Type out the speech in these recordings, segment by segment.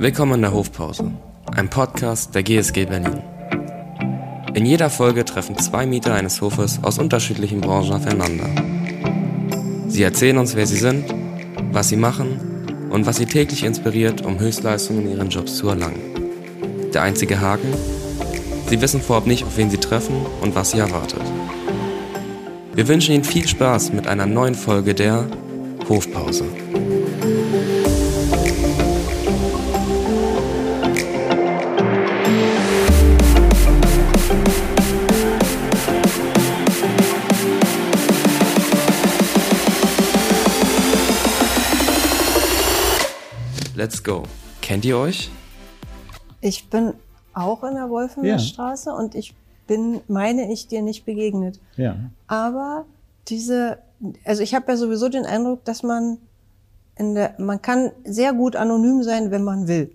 Willkommen in der Hofpause, ein Podcast der GSG Berlin. In jeder Folge treffen zwei Mieter eines Hofes aus unterschiedlichen Branchen aufeinander. Sie erzählen uns, wer sie sind, was sie machen und was sie täglich inspiriert, um Höchstleistungen in ihren Jobs zu erlangen. Der einzige Haken? Sie wissen vorab nicht, auf wen sie treffen und was sie erwartet. Wir wünschen Ihnen viel Spaß mit einer neuen Folge der Hofpause. Let's go. Kennt ihr euch? Ich bin auch in der Wolfenstraße ja. und ich bin, meine ich, dir nicht begegnet. Ja. Aber diese, also ich habe ja sowieso den Eindruck, dass man in der, man kann sehr gut anonym sein, wenn man will.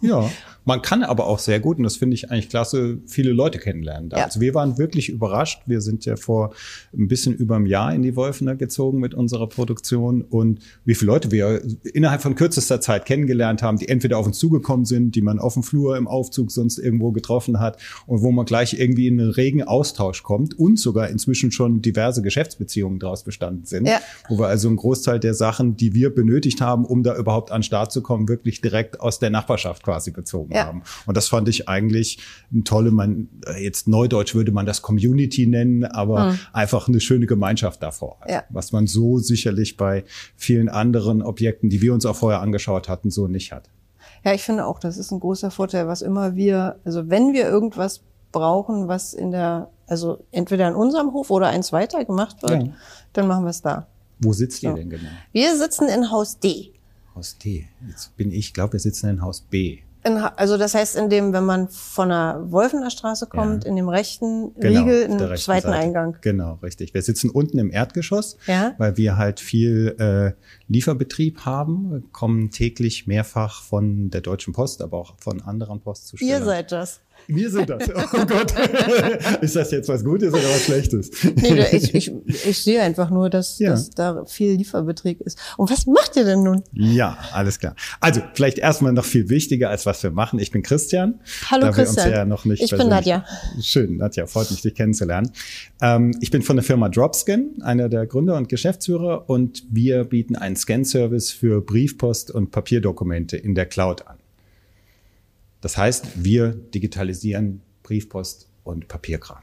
Ja. Man kann aber auch sehr gut, und das finde ich eigentlich klasse, viele Leute kennenlernen. Ja. Also wir waren wirklich überrascht. Wir sind ja vor ein bisschen über einem Jahr in die Wolfener gezogen mit unserer Produktion und wie viele Leute wir innerhalb von kürzester Zeit kennengelernt haben, die entweder auf uns zugekommen sind, die man auf dem Flur im Aufzug sonst irgendwo getroffen hat und wo man gleich irgendwie in einen regen Austausch kommt und sogar inzwischen schon diverse Geschäftsbeziehungen daraus bestanden sind, ja. wo wir also einen Großteil der Sachen, die wir benötigt haben, um da überhaupt an den Start zu kommen, wirklich direkt aus der Nachbarschaft quasi bezogen ja. haben. Und das fand ich eigentlich ein tolle, man, äh, jetzt neudeutsch würde man das Community nennen, aber mhm. einfach eine schöne Gemeinschaft davor. Ja. Was man so sicherlich bei vielen anderen Objekten, die wir uns auch vorher angeschaut hatten, so nicht hat. Ja, ich finde auch, das ist ein großer Vorteil, was immer wir, also wenn wir irgendwas brauchen, was in der, also entweder in unserem Hof oder eins weiter gemacht wird, ja. dann machen wir es da. Wo sitzt so. ihr denn genau? Wir sitzen in Haus D. Haus D. Jetzt bin ich, glaube, wir sitzen in Haus B. In, also das heißt, in dem, wenn man von der Wolfener Straße kommt, ja. in dem rechten genau, Riegel im zweiten Seite. Eingang. Genau, richtig. Wir sitzen unten im Erdgeschoss, ja? weil wir halt viel äh, Lieferbetrieb haben, wir kommen täglich mehrfach von der Deutschen Post, aber auch von anderen Postzustellern. Ihr seid das. Wir sind das. Oh Gott. ist das jetzt was Gutes oder was Schlechtes? nee, ich, ich, ich sehe einfach nur, dass, ja. dass da viel Lieferbetrieb ist. Und was macht ihr denn nun? Ja, alles klar. Also, vielleicht erstmal noch viel wichtiger, als was wir machen. Ich bin Christian. Hallo da Christian. Ja noch nicht ich bin Nadja. Schön, Nadja, freut mich, dich kennenzulernen. Ähm, ich bin von der Firma Dropscan, einer der Gründer und Geschäftsführer und wir bieten einen Scan-Service für Briefpost und Papierdokumente in der Cloud an. Das heißt, wir digitalisieren Briefpost und Papierkram.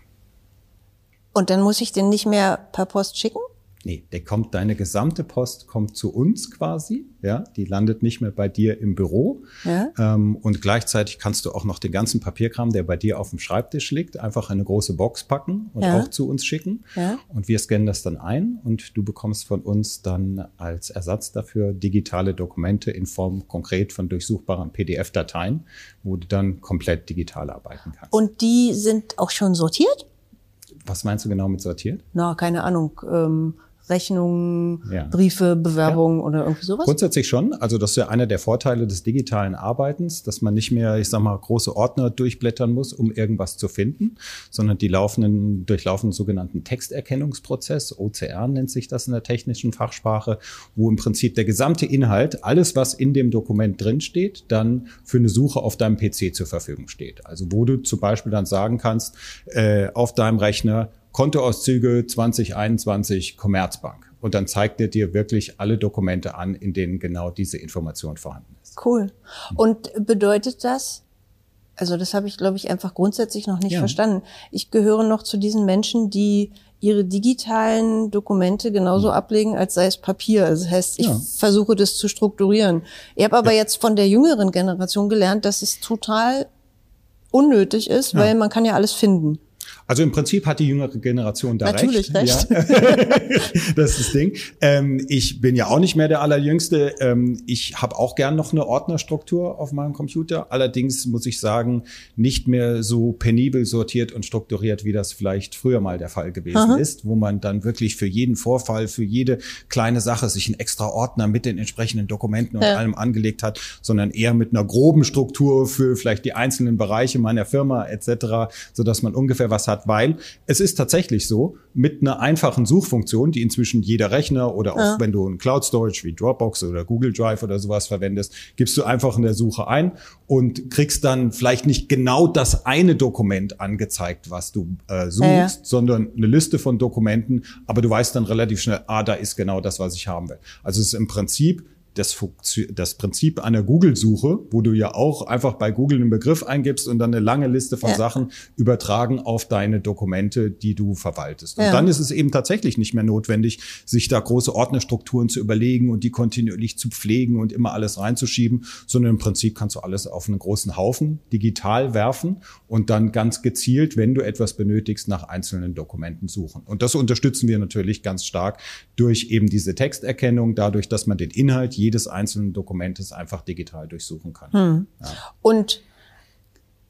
Und dann muss ich den nicht mehr per Post schicken? Nee, der kommt, deine gesamte Post kommt zu uns quasi, ja, die landet nicht mehr bei dir im Büro. Ja. Ähm, und gleichzeitig kannst du auch noch den ganzen Papierkram, der bei dir auf dem Schreibtisch liegt, einfach in eine große Box packen und ja. auch zu uns schicken. Ja. Und wir scannen das dann ein und du bekommst von uns dann als Ersatz dafür digitale Dokumente in Form konkret von durchsuchbaren PDF-Dateien, wo du dann komplett digital arbeiten kannst. Und die sind auch schon sortiert? Was meinst du genau mit sortiert? Na, keine Ahnung. Ähm Rechnungen, ja. Briefe, Bewerbungen ja. oder irgendwie sowas? Grundsätzlich schon. Also das ist ja einer der Vorteile des digitalen Arbeitens, dass man nicht mehr, ich sag mal, große Ordner durchblättern muss, um irgendwas zu finden, sondern die laufenden, durchlaufen einen sogenannten Texterkennungsprozess, OCR nennt sich das in der technischen Fachsprache, wo im Prinzip der gesamte Inhalt, alles was in dem Dokument drinsteht, dann für eine Suche auf deinem PC zur Verfügung steht. Also wo du zum Beispiel dann sagen kannst, äh, auf deinem Rechner, Kontoauszüge 2021 Commerzbank. Und dann zeigt er dir wirklich alle Dokumente an, in denen genau diese Information vorhanden ist. Cool. Und bedeutet das, also das habe ich, glaube ich, einfach grundsätzlich noch nicht ja. verstanden. Ich gehöre noch zu diesen Menschen, die ihre digitalen Dokumente genauso mhm. ablegen, als sei es Papier. Also das heißt, ich ja. versuche das zu strukturieren. Ich habe aber ja. jetzt von der jüngeren Generation gelernt, dass es total unnötig ist, weil man kann ja alles finden. Also im Prinzip hat die jüngere Generation da Natürlich recht. recht. Ja. das ist das Ding. Ähm, ich bin ja auch nicht mehr der Allerjüngste. Ähm, ich habe auch gern noch eine Ordnerstruktur auf meinem Computer. Allerdings muss ich sagen, nicht mehr so penibel sortiert und strukturiert, wie das vielleicht früher mal der Fall gewesen Aha. ist, wo man dann wirklich für jeden Vorfall, für jede kleine Sache sich einen extra Ordner mit den entsprechenden Dokumenten und ja. allem angelegt hat, sondern eher mit einer groben Struktur für vielleicht die einzelnen Bereiche meiner Firma etc., so dass man ungefähr was was hat, weil es ist tatsächlich so, mit einer einfachen Suchfunktion, die inzwischen jeder Rechner oder auch ja. wenn du ein Cloud Storage wie Dropbox oder Google Drive oder sowas verwendest, gibst du einfach in der Suche ein und kriegst dann vielleicht nicht genau das eine Dokument angezeigt, was du äh, suchst, ja, sondern eine Liste von Dokumenten, aber du weißt dann relativ schnell, ah, da ist genau das, was ich haben will. Also es ist im Prinzip das, das Prinzip einer Google-Suche, wo du ja auch einfach bei Google einen Begriff eingibst und dann eine lange Liste von ja. Sachen übertragen auf deine Dokumente, die du verwaltest. Und ja. dann ist es eben tatsächlich nicht mehr notwendig, sich da große Ordnerstrukturen zu überlegen und die kontinuierlich zu pflegen und immer alles reinzuschieben, sondern im Prinzip kannst du alles auf einen großen Haufen digital werfen und dann ganz gezielt, wenn du etwas benötigst, nach einzelnen Dokumenten suchen. Und das unterstützen wir natürlich ganz stark durch eben diese Texterkennung, dadurch, dass man den Inhalt jedes einzelnen Dokumentes einfach digital durchsuchen kann. Hm. Ja. Und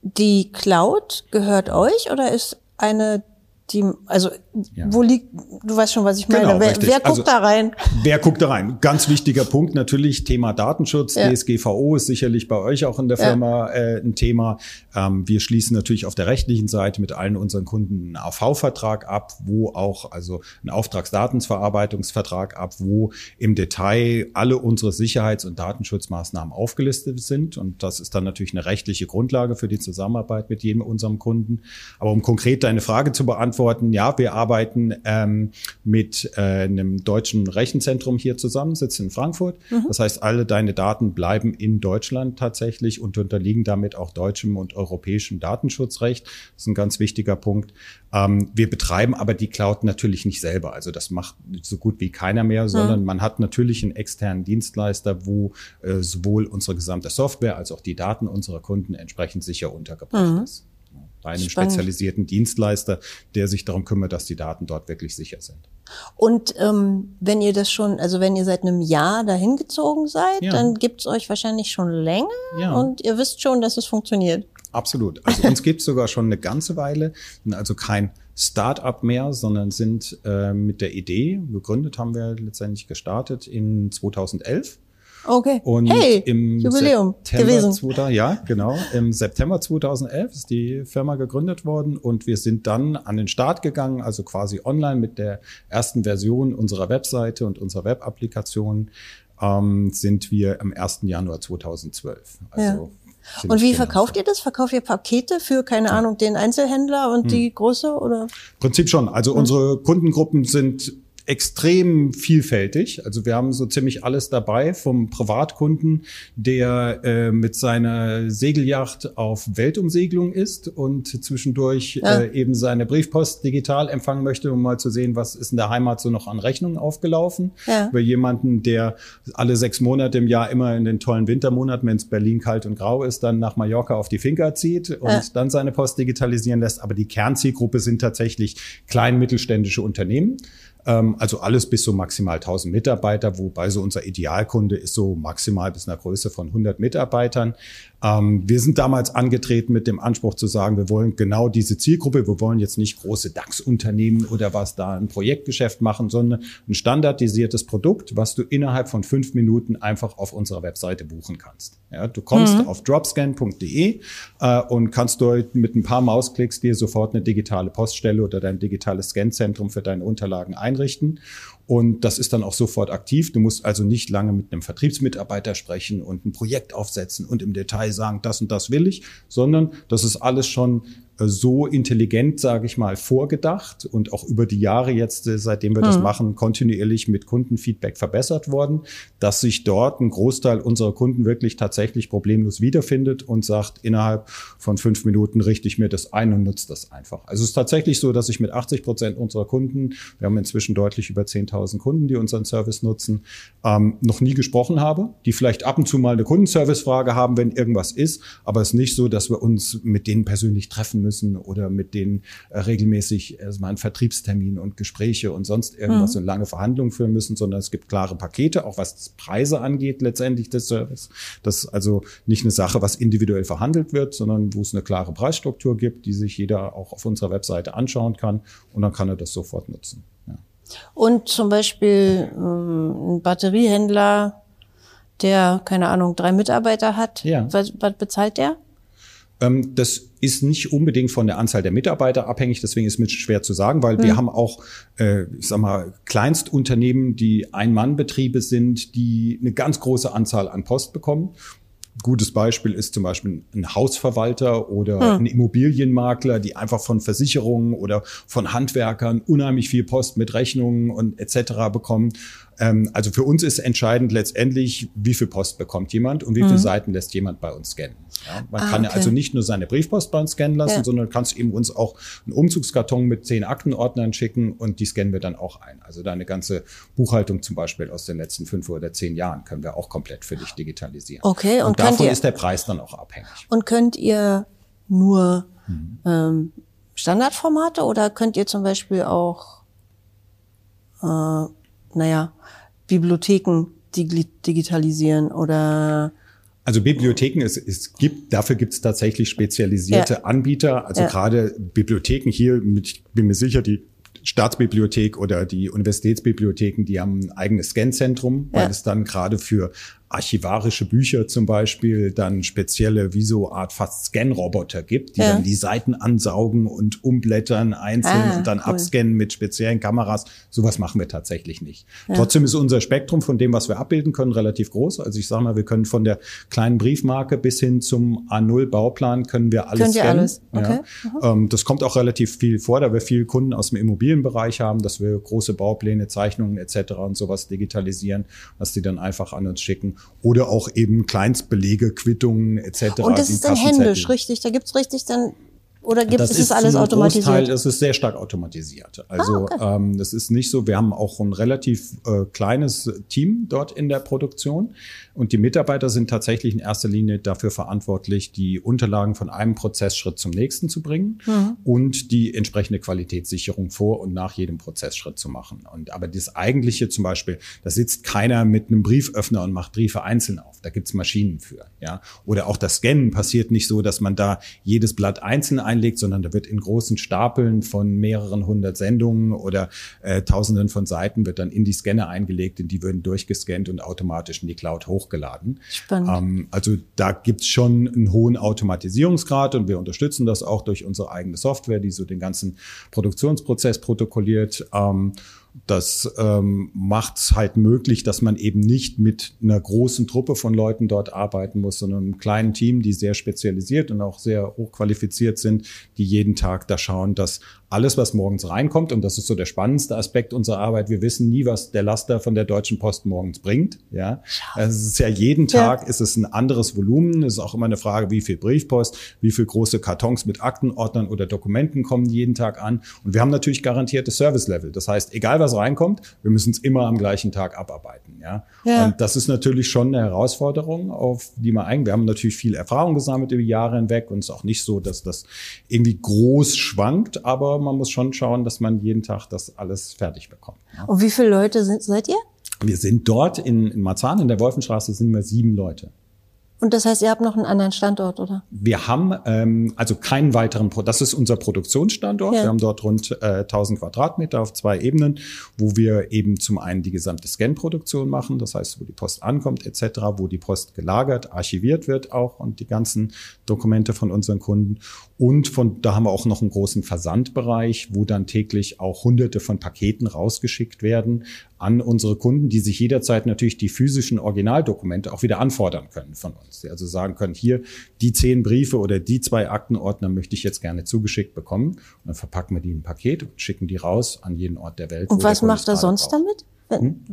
die Cloud gehört euch oder ist eine die, also ja. wo liegt, du weißt schon, was ich meine. Genau, wer, wer, guckt also, da rein? Wer guckt da rein? Ganz wichtiger Punkt natürlich, Thema Datenschutz. Ja. DSGVO ist sicherlich bei euch auch in der Firma ja. äh, ein Thema. Ähm, wir schließen natürlich auf der rechtlichen Seite mit allen unseren Kunden einen AV-Vertrag ab, wo auch, also einen Auftragsdatensverarbeitungsvertrag ab, wo im Detail alle unsere Sicherheits- und Datenschutzmaßnahmen aufgelistet sind. Und das ist dann natürlich eine rechtliche Grundlage für die Zusammenarbeit mit jedem unserem Kunden. Aber um konkret deine Frage zu beantworten, beantworten, ja, wir arbeiten ähm, mit äh, einem deutschen Rechenzentrum hier zusammen, sitzen in Frankfurt. Mhm. Das heißt, alle deine Daten bleiben in Deutschland tatsächlich und unterliegen damit auch deutschem und europäischem Datenschutzrecht. Das ist ein ganz wichtiger Punkt. Ähm, wir betreiben aber die Cloud natürlich nicht selber. Also das macht so gut wie keiner mehr, sondern mhm. man hat natürlich einen externen Dienstleister, wo äh, sowohl unsere gesamte Software als auch die Daten unserer Kunden entsprechend sicher untergebracht mhm. ist bei einem Spannend. spezialisierten Dienstleister, der sich darum kümmert, dass die Daten dort wirklich sicher sind. Und ähm, wenn ihr das schon, also wenn ihr seit einem Jahr dahin gezogen seid, ja. dann gibt's euch wahrscheinlich schon länger ja. und ihr wisst schon, dass es funktioniert. Absolut. Also uns gibt's sogar schon eine ganze Weile, sind also kein Start-up mehr, sondern sind äh, mit der Idee, gegründet haben wir letztendlich gestartet in 2011 Okay. Und hey, im Jubiläum September gewesen. 2000, ja, genau. Im September 2011 ist die Firma gegründet worden und wir sind dann an den Start gegangen, also quasi online mit der ersten Version unserer Webseite und unserer Web-Applikation ähm, sind wir am 1. Januar 2012. Also ja. Und wie verkauft ihr das? Verkauft ihr Pakete für, keine ja. Ahnung, den Einzelhändler und hm. die Größe oder? Prinzip schon. Also hm. unsere Kundengruppen sind extrem vielfältig. Also wir haben so ziemlich alles dabei, vom Privatkunden, der äh, mit seiner Segelyacht auf Weltumsegelung ist und zwischendurch ja. äh, eben seine Briefpost digital empfangen möchte, um mal zu sehen, was ist in der Heimat so noch an Rechnungen aufgelaufen. Ja. Über jemanden, der alle sechs Monate im Jahr immer in den tollen Wintermonaten, wenn es Berlin kalt und grau ist, dann nach Mallorca auf die Finca zieht und ja. dann seine Post digitalisieren lässt. Aber die Kernzielgruppe sind tatsächlich klein mittelständische Unternehmen. Ähm, also alles bis so maximal 1000 Mitarbeiter, wobei so unser Idealkunde ist so maximal bis einer Größe von 100 Mitarbeitern. Ähm, wir sind damals angetreten mit dem Anspruch zu sagen, wir wollen genau diese Zielgruppe, wir wollen jetzt nicht große DAX-Unternehmen oder was da ein Projektgeschäft machen, sondern ein standardisiertes Produkt, was du innerhalb von fünf Minuten einfach auf unserer Webseite buchen kannst. Ja, du kommst mhm. auf dropscan.de äh, und kannst dort mit ein paar Mausklicks dir sofort eine digitale Poststelle oder dein digitales Scanzentrum für deine Unterlagen einrichten. Und das ist dann auch sofort aktiv. Du musst also nicht lange mit einem Vertriebsmitarbeiter sprechen und ein Projekt aufsetzen und im Detail sagen, das und das will ich, sondern das ist alles schon so intelligent, sage ich mal, vorgedacht und auch über die Jahre jetzt, äh, seitdem wir mhm. das machen, kontinuierlich mit Kundenfeedback verbessert worden, dass sich dort ein Großteil unserer Kunden wirklich tatsächlich problemlos wiederfindet und sagt, innerhalb von fünf Minuten richte ich mir das ein und nutze das einfach. Also es ist tatsächlich so, dass ich mit 80 Prozent unserer Kunden, wir haben inzwischen deutlich über 10.000 Kunden, die unseren Service nutzen, ähm, noch nie gesprochen habe, die vielleicht ab und zu mal eine Kundenservice-Frage haben, wenn irgendwas ist, aber es ist nicht so, dass wir uns mit denen persönlich treffen müssen müssen oder mit denen äh, regelmäßig erstmal einen Vertriebstermin und Gespräche und sonst irgendwas mhm. und lange Verhandlungen führen müssen, sondern es gibt klare Pakete, auch was Preise angeht letztendlich des Service. Das ist also nicht eine Sache, was individuell verhandelt wird, sondern wo es eine klare Preisstruktur gibt, die sich jeder auch auf unserer Webseite anschauen kann und dann kann er das sofort nutzen. Ja. Und zum Beispiel ähm, ein Batteriehändler, der, keine Ahnung, drei Mitarbeiter hat, ja. was, was bezahlt der? Ähm, das ist nicht unbedingt von der Anzahl der Mitarbeiter abhängig, deswegen ist es schwer zu sagen, weil mhm. wir haben auch, äh, ich sag mal, Kleinstunternehmen, die Ein-Mann-Betriebe sind, die eine ganz große Anzahl an Post bekommen. Gutes Beispiel ist zum Beispiel ein Hausverwalter oder hm. ein Immobilienmakler, die einfach von Versicherungen oder von Handwerkern unheimlich viel Post mit Rechnungen und etc. bekommen. Ähm, also für uns ist entscheidend letztendlich, wie viel Post bekommt jemand und wie viele hm. Seiten lässt jemand bei uns scannen. Ja, man ah, kann okay. also nicht nur seine Briefpost bei uns scannen lassen, ja. sondern kannst eben uns auch einen Umzugskarton mit zehn Aktenordnern schicken und die scannen wir dann auch ein. Also deine ganze Buchhaltung zum Beispiel aus den letzten fünf oder zehn Jahren können wir auch komplett für dich digitalisieren. Okay, und, und davon ihr, ist der Preis dann auch abhängig. Und könnt ihr nur mhm. ähm, Standardformate oder könnt ihr zum Beispiel auch, äh, naja, Bibliotheken digitalisieren oder also Bibliotheken, es, es gibt, dafür gibt es tatsächlich spezialisierte ja. Anbieter. Also ja. gerade Bibliotheken hier, ich bin mir sicher, die Staatsbibliothek oder die Universitätsbibliotheken, die haben ein eigenes Scanzentrum, weil ja. es dann gerade für archivarische Bücher zum Beispiel dann spezielle, wie so Art fast Scan-Roboter gibt, die ja. dann die Seiten ansaugen und umblättern einzeln ah, und dann cool. abscannen mit speziellen Kameras. Sowas machen wir tatsächlich nicht. Ja. Trotzdem ist unser Spektrum von dem, was wir abbilden können, relativ groß. Also ich sage mal, wir können von der kleinen Briefmarke bis hin zum A0-Bauplan können wir alles Könnt scannen. Alles? Okay. Ja. Mhm. Das kommt auch relativ viel vor, da wir viele Kunden aus dem Immobilienbereich haben, dass wir große Baupläne, Zeichnungen etc. und sowas digitalisieren, dass die dann einfach an uns schicken oder auch eben Kleinstbelege, Quittungen etc. Und das ist dann händisch, richtig? Da gibt's richtig dann oder gibt das es ist alles automatisiert? Großteil, es ist sehr stark automatisiert. Also ah, okay. ähm, das ist nicht so. Wir haben auch ein relativ äh, kleines Team dort in der Produktion und die Mitarbeiter sind tatsächlich in erster Linie dafür verantwortlich, die Unterlagen von einem Prozessschritt zum nächsten zu bringen mhm. und die entsprechende Qualitätssicherung vor und nach jedem Prozessschritt zu machen. Und aber das eigentliche zum Beispiel, da sitzt keiner mit einem Brieföffner und macht Briefe einzeln auf. Da gibt's Maschinen für. Ja, oder auch das Scannen passiert nicht so, dass man da jedes Blatt einzeln einlegt, sondern da wird in großen Stapeln von mehreren hundert Sendungen oder äh, Tausenden von Seiten wird dann in die Scanner eingelegt, und die würden durchgescannt und automatisch in die Cloud hochgeladen. Spannend. Ähm, also da gibt's schon einen hohen Automatisierungsgrad und wir unterstützen das auch durch unsere eigene Software, die so den ganzen Produktionsprozess protokolliert. Ähm, das ähm, macht es halt möglich, dass man eben nicht mit einer großen Truppe von Leuten dort arbeiten muss, sondern einem kleinen Team, die sehr spezialisiert und auch sehr hochqualifiziert sind, die jeden Tag da schauen, dass alles, was morgens reinkommt, und das ist so der spannendste Aspekt unserer Arbeit, wir wissen nie, was der Laster von der Deutschen Post morgens bringt. Ja, also es ist ja jeden Tag ja. ist es ein anderes Volumen. Es ist auch immer eine Frage, wie viel Briefpost, wie viel große Kartons mit Aktenordnern oder Dokumenten kommen jeden Tag an. Und wir haben natürlich garantierte Service-Level. Das heißt, egal was reinkommt, wir müssen es immer am gleichen Tag abarbeiten. Ja, ja. und das ist natürlich schon eine Herausforderung, auf die man eigentlich. Wir haben natürlich viel Erfahrung gesammelt über Jahre hinweg und es ist auch nicht so, dass das irgendwie groß schwankt, aber man muss schon schauen, dass man jeden Tag das alles fertig bekommt. Ja. Und wie viele Leute sind, seid ihr? Wir sind dort in, in Marzahn, in der Wolfenstraße, sind wir sieben Leute. Und das heißt, ihr habt noch einen anderen Standort, oder? Wir haben ähm, also keinen weiteren, Pro das ist unser Produktionsstandort. Ja. Wir haben dort rund äh, 1000 Quadratmeter auf zwei Ebenen, wo wir eben zum einen die gesamte Scan-Produktion machen, das heißt, wo die Post ankommt etc., wo die Post gelagert, archiviert wird auch und die ganzen Dokumente von unseren Kunden. Und von da haben wir auch noch einen großen Versandbereich, wo dann täglich auch hunderte von Paketen rausgeschickt werden an unsere Kunden, die sich jederzeit natürlich die physischen Originaldokumente auch wieder anfordern können von uns. Die also sagen können, hier die zehn Briefe oder die zwei Aktenordner möchte ich jetzt gerne zugeschickt bekommen. Und dann verpacken wir die in ein Paket und schicken die raus an jeden Ort der Welt. Und was macht er sonst braucht. damit? Hm?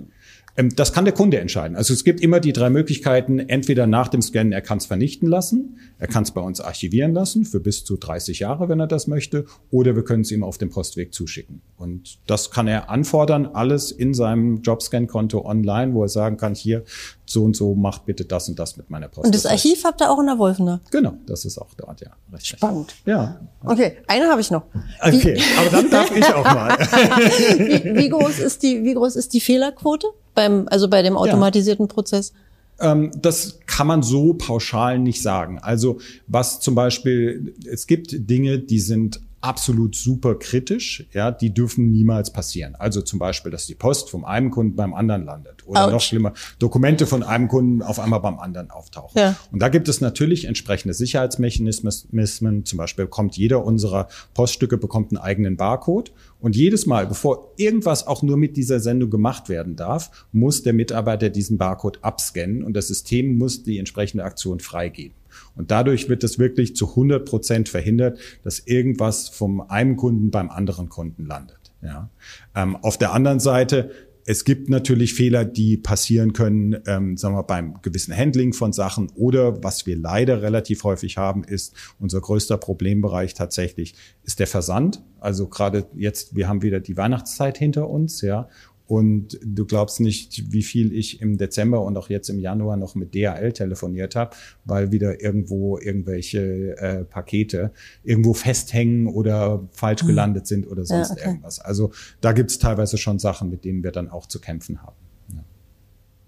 Ähm, das kann der Kunde entscheiden. Also es gibt immer die drei Möglichkeiten. Entweder nach dem Scannen, er kann es vernichten lassen, er kann es bei uns archivieren lassen für bis zu 30 Jahre, wenn er das möchte, oder wir können es ihm auf dem Postweg zuschicken. Und das kann er anfordern, alles in seinem Jobscan-Konto online, wo er sagen kann, hier so und so, macht bitte das und das mit meiner Post. Und das Archiv habt ihr auch in der Wolfener? Genau, das ist auch dort, ja. Recht Spannend. Ja. Okay, eine habe ich noch. Okay, wie, aber dann darf ich auch mal. wie, wie, groß ist die, wie groß ist die Fehlerquote beim, also bei dem automatisierten ja. Prozess? Ähm, das kann man so pauschal nicht sagen. Also was zum Beispiel, es gibt Dinge, die sind absolut super kritisch, ja, die dürfen niemals passieren. Also zum Beispiel, dass die Post vom einen Kunden beim anderen landet oder Ouch. noch schlimmer, Dokumente von einem Kunden auf einmal beim anderen auftauchen. Ja. Und da gibt es natürlich entsprechende Sicherheitsmechanismen. Zum Beispiel bekommt jeder unserer Poststücke bekommt einen eigenen Barcode und jedes Mal, bevor irgendwas auch nur mit dieser Sendung gemacht werden darf, muss der Mitarbeiter diesen Barcode abscannen und das System muss die entsprechende Aktion freigeben. Und dadurch wird es wirklich zu 100 Prozent verhindert, dass irgendwas vom einem Kunden beim anderen Kunden landet. Ja. Ähm, auf der anderen Seite es gibt natürlich Fehler, die passieren können, ähm, sagen wir beim gewissen Handling von Sachen oder was wir leider relativ häufig haben, ist unser größter Problembereich tatsächlich ist der Versand. Also gerade jetzt, wir haben wieder die Weihnachtszeit hinter uns, ja, und du glaubst nicht, wie viel ich im Dezember und auch jetzt im Januar noch mit DHL telefoniert habe, weil wieder irgendwo irgendwelche äh, Pakete irgendwo festhängen oder falsch mhm. gelandet sind oder sonst ja, okay. irgendwas. Also da gibt's teilweise schon Sachen, mit denen wir dann auch zu kämpfen haben. Ja.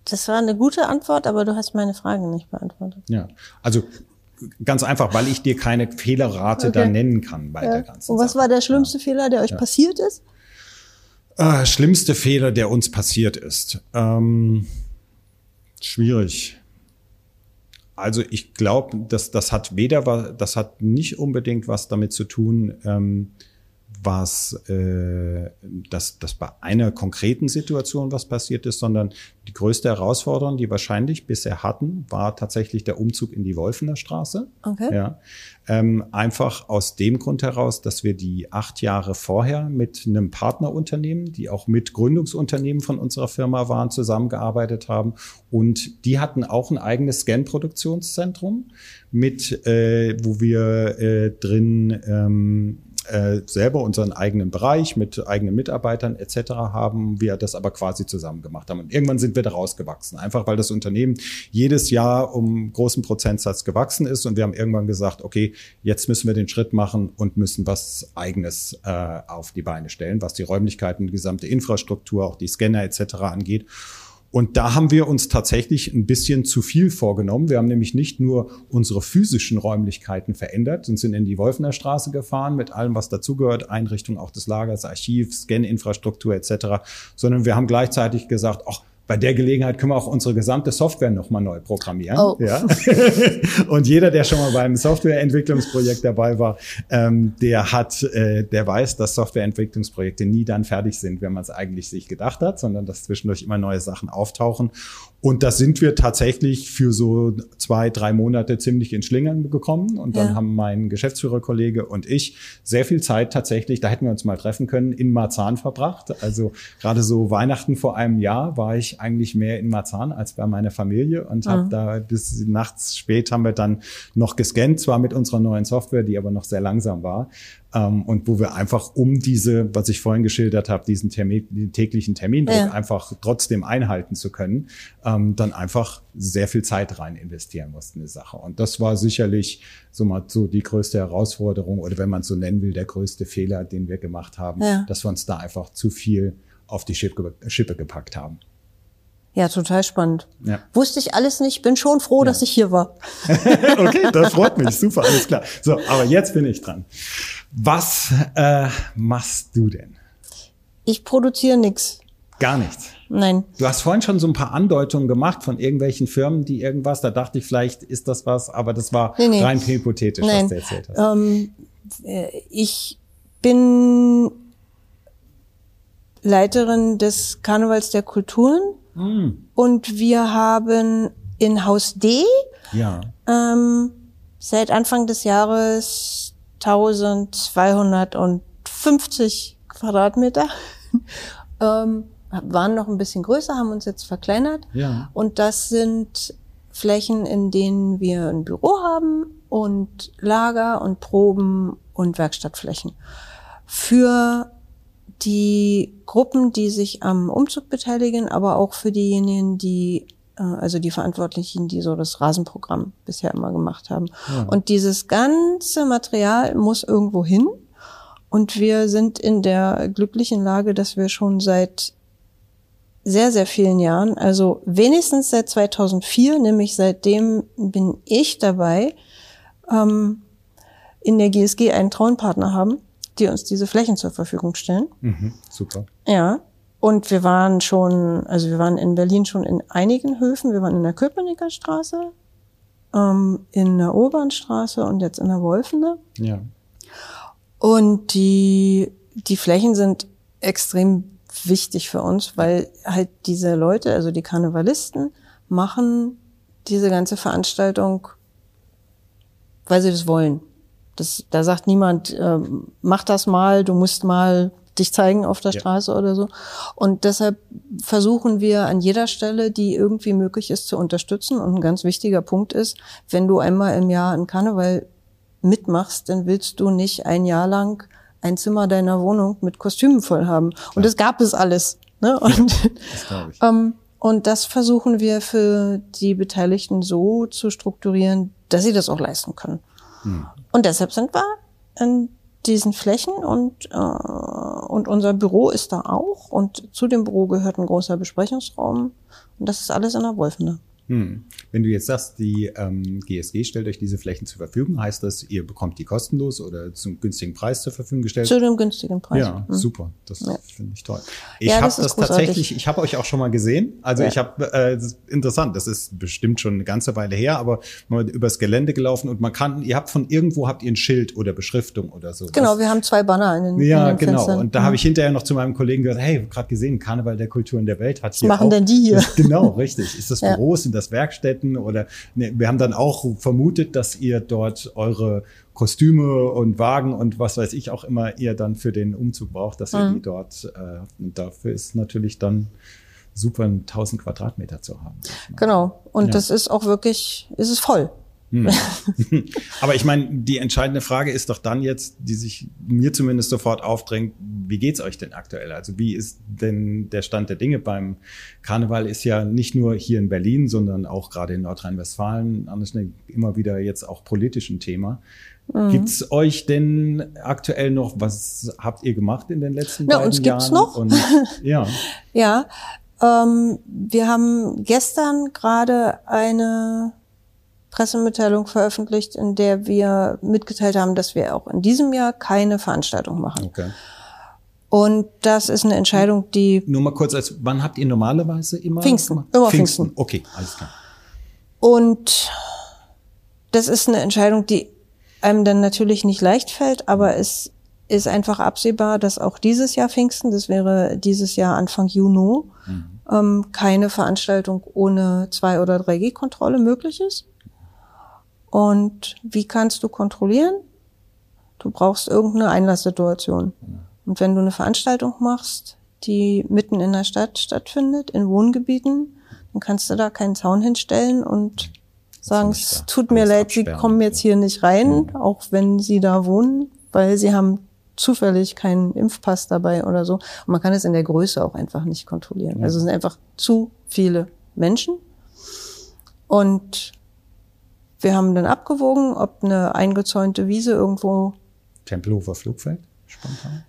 Das war eine gute Antwort, aber du hast meine Frage nicht beantwortet. Ja, also ganz einfach, weil ich dir keine Fehlerrate okay. da nennen kann bei ja. der ganzen Und was Sache. war der schlimmste Fehler, der euch passiert ist? Äh, schlimmste Fehler, der uns passiert ist. Ähm, schwierig. Also ich glaube, dass das hat weder das hat nicht unbedingt was damit zu tun, ähm, was äh, dass, dass bei einer konkreten Situation was passiert ist, sondern die größte Herausforderung, die wir wahrscheinlich bisher hatten, war tatsächlich der Umzug in die Wolfener Straße. Okay. Ja, ähm, einfach aus dem Grund heraus, dass wir die acht Jahre vorher mit einem Partnerunternehmen, die auch mit Gründungsunternehmen von unserer Firma waren, zusammengearbeitet haben. Und die hatten auch ein eigenes Scan-Produktionszentrum mit, äh, wo wir äh, drin ähm, äh, selber unseren eigenen Bereich mit eigenen Mitarbeitern etc. haben, wir das aber quasi zusammen gemacht haben. Und irgendwann sind wir da rausgewachsen, einfach weil das Unternehmen jedes Jahr um großen Prozentsatz gewachsen ist und wir haben irgendwann gesagt, okay, jetzt müssen wir den Schritt machen und müssen was eigenes äh, auf die Beine stellen, was die Räumlichkeiten, die gesamte Infrastruktur, auch die Scanner etc. angeht. Und da haben wir uns tatsächlich ein bisschen zu viel vorgenommen. Wir haben nämlich nicht nur unsere physischen Räumlichkeiten verändert und sind in die Wolfener Straße gefahren mit allem, was dazugehört, Einrichtung auch des Lagers, Archiv, Scan-Infrastruktur etc., sondern wir haben gleichzeitig gesagt, ach, bei der Gelegenheit können wir auch unsere gesamte Software nochmal neu programmieren. Oh. Ja? und jeder, der schon mal beim Softwareentwicklungsprojekt dabei war, ähm, der hat, äh, der weiß, dass Softwareentwicklungsprojekte nie dann fertig sind, wenn man es eigentlich sich gedacht hat, sondern dass zwischendurch immer neue Sachen auftauchen. Und da sind wir tatsächlich für so zwei, drei Monate ziemlich in Schlingern gekommen. Und dann ja. haben mein Geschäftsführerkollege und ich sehr viel Zeit tatsächlich, da hätten wir uns mal treffen können, in Marzahn verbracht. Also gerade so Weihnachten vor einem Jahr war ich eigentlich mehr in Marzahn als bei meiner Familie und mhm. habe da bis nachts spät haben wir dann noch gescannt, zwar mit unserer neuen Software, die aber noch sehr langsam war ähm, und wo wir einfach um diese, was ich vorhin geschildert habe, diesen Termin, den täglichen Termindruck ja. einfach trotzdem einhalten zu können, ähm, dann einfach sehr viel Zeit rein investieren mussten in die Sache. Und das war sicherlich so mal so die größte Herausforderung oder wenn man so nennen will, der größte Fehler, den wir gemacht haben, ja. dass wir uns da einfach zu viel auf die Schippe, Schippe gepackt haben. Ja, total spannend. Ja. Wusste ich alles nicht, bin schon froh, ja. dass ich hier war. okay, das freut mich. Super, alles klar. So, aber jetzt bin ich dran. Was äh, machst du denn? Ich produziere nichts. Gar nichts. Nein. Du hast vorhin schon so ein paar Andeutungen gemacht von irgendwelchen Firmen, die irgendwas, da dachte ich, vielleicht ist das was, aber das war nee, nee. rein hypothetisch, Nein. was du erzählt hast. Ähm, äh, ich bin Leiterin des Karnevals der Kulturen mm. und wir haben in Haus D ja. ähm, seit Anfang des Jahres 1250 Quadratmeter. ähm, waren noch ein bisschen größer, haben uns jetzt verkleinert. Ja. Und das sind Flächen, in denen wir ein Büro haben und Lager und Proben und Werkstattflächen. Für die Gruppen, die sich am Umzug beteiligen, aber auch für diejenigen, die äh, also die Verantwortlichen, die so das Rasenprogramm bisher immer gemacht haben. Ja. Und dieses ganze Material muss irgendwo hin. Und wir sind in der glücklichen Lage, dass wir schon seit sehr, sehr vielen Jahren, also wenigstens seit 2004, nämlich seitdem bin ich dabei, ähm, in der GSG einen Traunpartner haben. Die uns diese Flächen zur Verfügung stellen. Mhm, super. Ja. Und wir waren schon, also wir waren in Berlin schon in einigen Höfen. Wir waren in der Köpenicker Straße, ähm, in der Urbanstraße und jetzt in der Wolfene. Ja. Und die, die Flächen sind extrem wichtig für uns, weil halt diese Leute, also die Karnevalisten, machen diese ganze Veranstaltung, weil sie das wollen. Das, da sagt niemand, äh, mach das mal, du musst mal dich zeigen auf der ja. Straße oder so. Und deshalb versuchen wir an jeder Stelle, die irgendwie möglich ist, zu unterstützen. Und ein ganz wichtiger Punkt ist, wenn du einmal im Jahr einen Karneval mitmachst, dann willst du nicht ein Jahr lang ein Zimmer deiner Wohnung mit Kostümen voll haben. Und das gab es alles. Ne? Und, das ähm, und das versuchen wir für die Beteiligten so zu strukturieren, dass sie das auch leisten können. Hm. Und deshalb sind wir in diesen Flächen und, äh, und unser Büro ist da auch. Und zu dem Büro gehört ein großer Besprechungsraum. Und das ist alles in der Wolfene. Hm. Wenn du jetzt sagst, die ähm, GSG stellt euch diese Flächen zur Verfügung, heißt das, ihr bekommt die kostenlos oder zum günstigen Preis zur Verfügung gestellt? Zu dem günstigen Preis. Ja, mhm. super. Das ja. finde ich toll. Ich ja, habe das, das tatsächlich, ich habe euch auch schon mal gesehen. Also ja. ich habe, äh, interessant, das ist bestimmt schon eine ganze Weile her, aber mal übers Gelände gelaufen und man kann, ihr habt von irgendwo habt ihr ein Schild oder Beschriftung oder so. Genau, wir haben zwei Banner in den Ja, in den genau. Fenstern. Und da mhm. habe ich hinterher noch zu meinem Kollegen gesagt, hey, gerade gesehen, Karneval der Kulturen der Welt hat hier Was machen auch, denn die hier? Ist, genau, richtig. Ist das Büro, sind das Werkstätten oder ne, wir haben dann auch vermutet, dass ihr dort eure Kostüme und Wagen und was weiß ich auch immer ihr dann für den Umzug braucht, dass ihr mhm. die dort, äh, und dafür ist natürlich dann super 1000 Quadratmeter zu haben. Genau. Und ja. das ist auch wirklich, ist es voll. Hm. Aber ich meine, die entscheidende Frage ist doch dann jetzt, die sich mir zumindest sofort aufdrängt, wie geht's euch denn aktuell? Also wie ist denn der Stand der Dinge beim Karneval ist ja nicht nur hier in Berlin, sondern auch gerade in Nordrhein-Westfalen immer wieder jetzt auch politisch ein Thema. Mhm. Gibt's euch denn aktuell noch, was habt ihr gemacht in den letzten ja, beiden uns gibt's Noch. Und, ja. ja, ähm, wir haben gestern gerade eine Pressemitteilung veröffentlicht, in der wir mitgeteilt haben, dass wir auch in diesem Jahr keine Veranstaltung machen. Okay. Und das ist eine Entscheidung, die. Nur mal kurz, als wann habt ihr normalerweise immer? Pfingsten. Immer Pfingsten. Pfingsten. Okay, alles klar. Und das ist eine Entscheidung, die einem dann natürlich nicht leicht fällt, aber es ist einfach absehbar, dass auch dieses Jahr Pfingsten, das wäre dieses Jahr Anfang Juni, mhm. ähm, keine Veranstaltung ohne 2 oder 3G-Kontrolle möglich ist. Und wie kannst du kontrollieren? Du brauchst irgendeine Einlasssituation. Und wenn du eine Veranstaltung machst, die mitten in der Stadt stattfindet, in Wohngebieten, dann kannst du da keinen Zaun hinstellen und sagen, es tut mir leid, Sie kommen jetzt hier nicht rein, auch wenn Sie da wohnen, weil Sie haben zufällig keinen Impfpass dabei oder so. Und man kann es in der Größe auch einfach nicht kontrollieren. Also es sind einfach zu viele Menschen. Und wir haben dann abgewogen, ob eine eingezäunte Wiese irgendwo. Tempelhofer Flugfeld, spontan.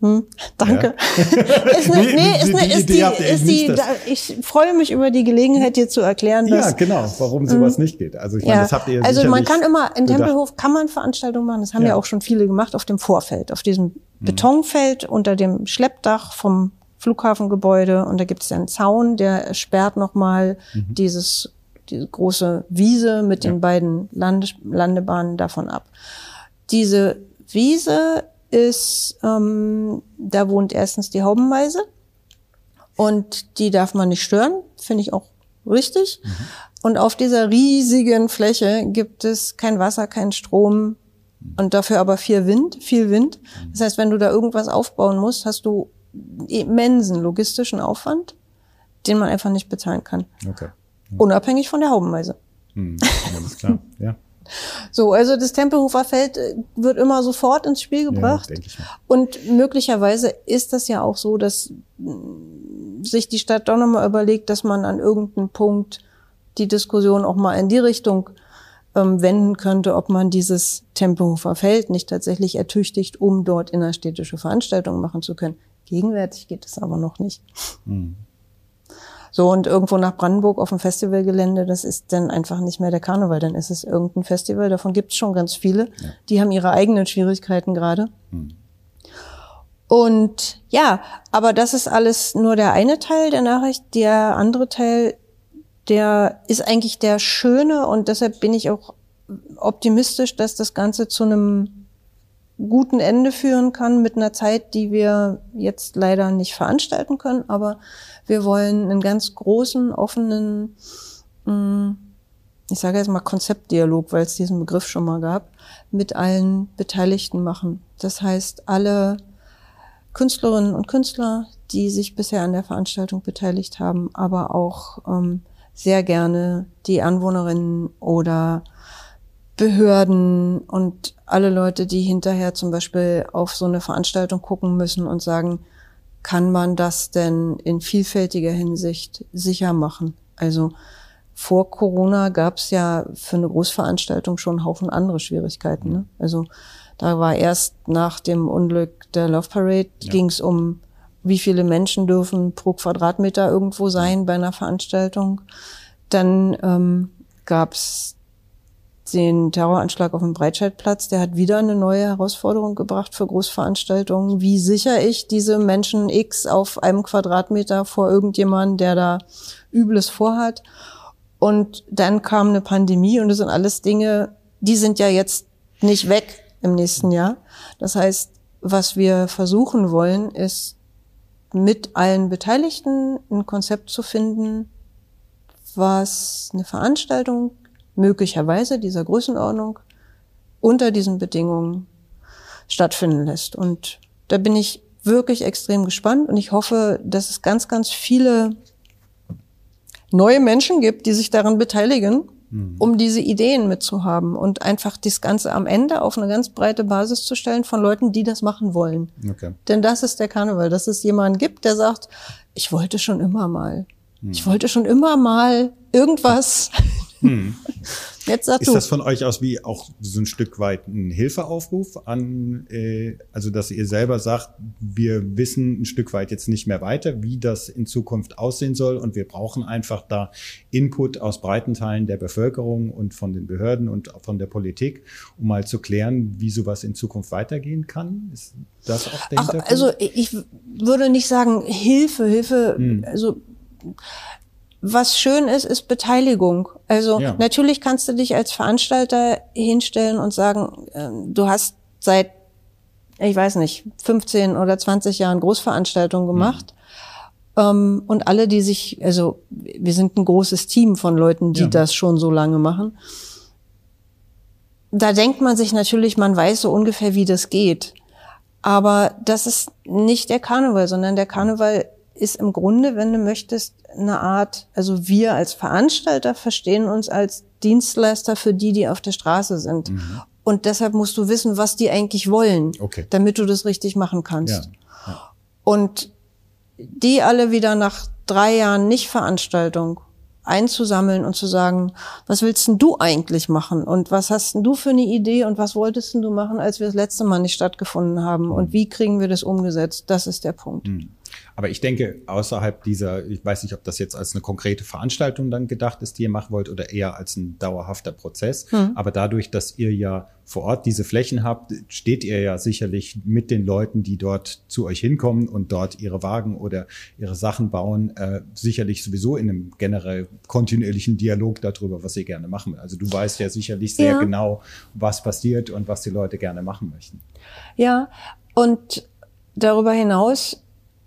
Hm, danke. Ja. ist eine, nee, ist eine, ist die, ist die, ich freue mich über die Gelegenheit, dir zu erklären, dass. Ja, genau, warum sowas nicht geht. Also ich meine, das habt ihr Also man kann immer, in Tempelhof kann man Veranstaltungen machen, das haben ja. ja auch schon viele gemacht, auf dem Vorfeld, auf diesem mhm. Betonfeld unter dem Schleppdach vom Flughafengebäude und da gibt es einen Zaun, der sperrt nochmal mhm. dieses diese große Wiese mit ja. den beiden Lande Landebahnen davon ab. Diese Wiese ist, ähm, da wohnt erstens die Haubenmeise und die darf man nicht stören, finde ich auch richtig. Mhm. Und auf dieser riesigen Fläche gibt es kein Wasser, kein Strom und dafür aber viel Wind, viel Wind. Mhm. Das heißt, wenn du da irgendwas aufbauen musst, hast du immensen logistischen Aufwand, den man einfach nicht bezahlen kann. Okay. Unabhängig von der Haubenmeise. Hm, alles klar, ja. So, also das Tempelhofer Feld äh, wird immer sofort ins Spiel gebracht. Ja. Und möglicherweise ist das ja auch so, dass mm, sich die Stadt doch nochmal überlegt, dass man an irgendeinem Punkt die Diskussion auch mal in die Richtung ähm, wenden könnte, ob man dieses Tempelhofer Feld nicht tatsächlich ertüchtigt, um dort innerstädtische Veranstaltungen machen zu können. Gegenwärtig geht es aber noch nicht. Mhm. So, und irgendwo nach Brandenburg auf dem Festivalgelände, das ist dann einfach nicht mehr der Karneval, dann ist es irgendein Festival, davon gibt es schon ganz viele. Ja. Die haben ihre eigenen Schwierigkeiten gerade. Hm. Und ja, aber das ist alles nur der eine Teil der Nachricht. Der andere Teil, der ist eigentlich der schöne und deshalb bin ich auch optimistisch, dass das Ganze zu einem guten Ende führen kann mit einer Zeit, die wir jetzt leider nicht veranstalten können. Aber wir wollen einen ganz großen, offenen, mm, ich sage jetzt mal Konzeptdialog, weil es diesen Begriff schon mal gab, mit allen Beteiligten machen. Das heißt, alle Künstlerinnen und Künstler, die sich bisher an der Veranstaltung beteiligt haben, aber auch ähm, sehr gerne die Anwohnerinnen oder Behörden und alle Leute, die hinterher zum Beispiel auf so eine Veranstaltung gucken müssen und sagen, kann man das denn in vielfältiger Hinsicht sicher machen? Also vor Corona gab es ja für eine Großveranstaltung schon einen Haufen andere Schwierigkeiten. Ne? Also da war erst nach dem Unglück der Love Parade ja. ging es um, wie viele Menschen dürfen pro Quadratmeter irgendwo sein bei einer Veranstaltung. Dann ähm, gab es den Terroranschlag auf dem Breitscheidplatz, der hat wieder eine neue Herausforderung gebracht für Großveranstaltungen. Wie sichere ich diese Menschen X auf einem Quadratmeter vor irgendjemandem, der da Übles vorhat? Und dann kam eine Pandemie und das sind alles Dinge, die sind ja jetzt nicht weg im nächsten Jahr. Das heißt, was wir versuchen wollen, ist mit allen Beteiligten ein Konzept zu finden, was eine Veranstaltung möglicherweise dieser Größenordnung unter diesen Bedingungen stattfinden lässt. Und da bin ich wirklich extrem gespannt und ich hoffe, dass es ganz, ganz viele neue Menschen gibt, die sich daran beteiligen, mhm. um diese Ideen mitzuhaben und einfach das Ganze am Ende auf eine ganz breite Basis zu stellen von Leuten, die das machen wollen. Okay. Denn das ist der Karneval, dass es jemanden gibt, der sagt, ich wollte schon immer mal. Mhm. Ich wollte schon immer mal irgendwas hm. Jetzt sag ist du. das von euch aus wie auch so ein Stück weit ein Hilfeaufruf an, äh, also dass ihr selber sagt, wir wissen ein Stück weit jetzt nicht mehr weiter, wie das in Zukunft aussehen soll und wir brauchen einfach da Input aus breiten Teilen der Bevölkerung und von den Behörden und von der Politik, um mal zu klären, wie sowas in Zukunft weitergehen kann? Ist das auch der Ach, Also ich würde nicht sagen Hilfe, Hilfe, hm. also was schön ist, ist Beteiligung. Also ja. natürlich kannst du dich als Veranstalter hinstellen und sagen, äh, du hast seit, ich weiß nicht, 15 oder 20 Jahren Großveranstaltungen gemacht. Mhm. Ähm, und alle, die sich, also wir sind ein großes Team von Leuten, die ja. das schon so lange machen. Da denkt man sich natürlich, man weiß so ungefähr, wie das geht. Aber das ist nicht der Karneval, sondern der Karneval ist im Grunde, wenn du möchtest, eine Art, also wir als Veranstalter verstehen uns als Dienstleister für die, die auf der Straße sind. Mhm. Und deshalb musst du wissen, was die eigentlich wollen, okay. damit du das richtig machen kannst. Ja. Ja. Und die alle wieder nach drei Jahren Nicht-Veranstaltung einzusammeln und zu sagen, was willst denn du eigentlich machen und was hast denn du für eine Idee und was wolltest denn du machen, als wir das letzte Mal nicht stattgefunden haben und mhm. wie kriegen wir das umgesetzt? Das ist der Punkt. Mhm. Aber ich denke, außerhalb dieser, ich weiß nicht, ob das jetzt als eine konkrete Veranstaltung dann gedacht ist, die ihr machen wollt, oder eher als ein dauerhafter Prozess. Hm. Aber dadurch, dass ihr ja vor Ort diese Flächen habt, steht ihr ja sicherlich mit den Leuten, die dort zu euch hinkommen und dort ihre Wagen oder ihre Sachen bauen, äh, sicherlich sowieso in einem generell kontinuierlichen Dialog darüber, was ihr gerne machen will. Also du weißt ja sicherlich sehr ja. genau, was passiert und was die Leute gerne machen möchten. Ja, und darüber hinaus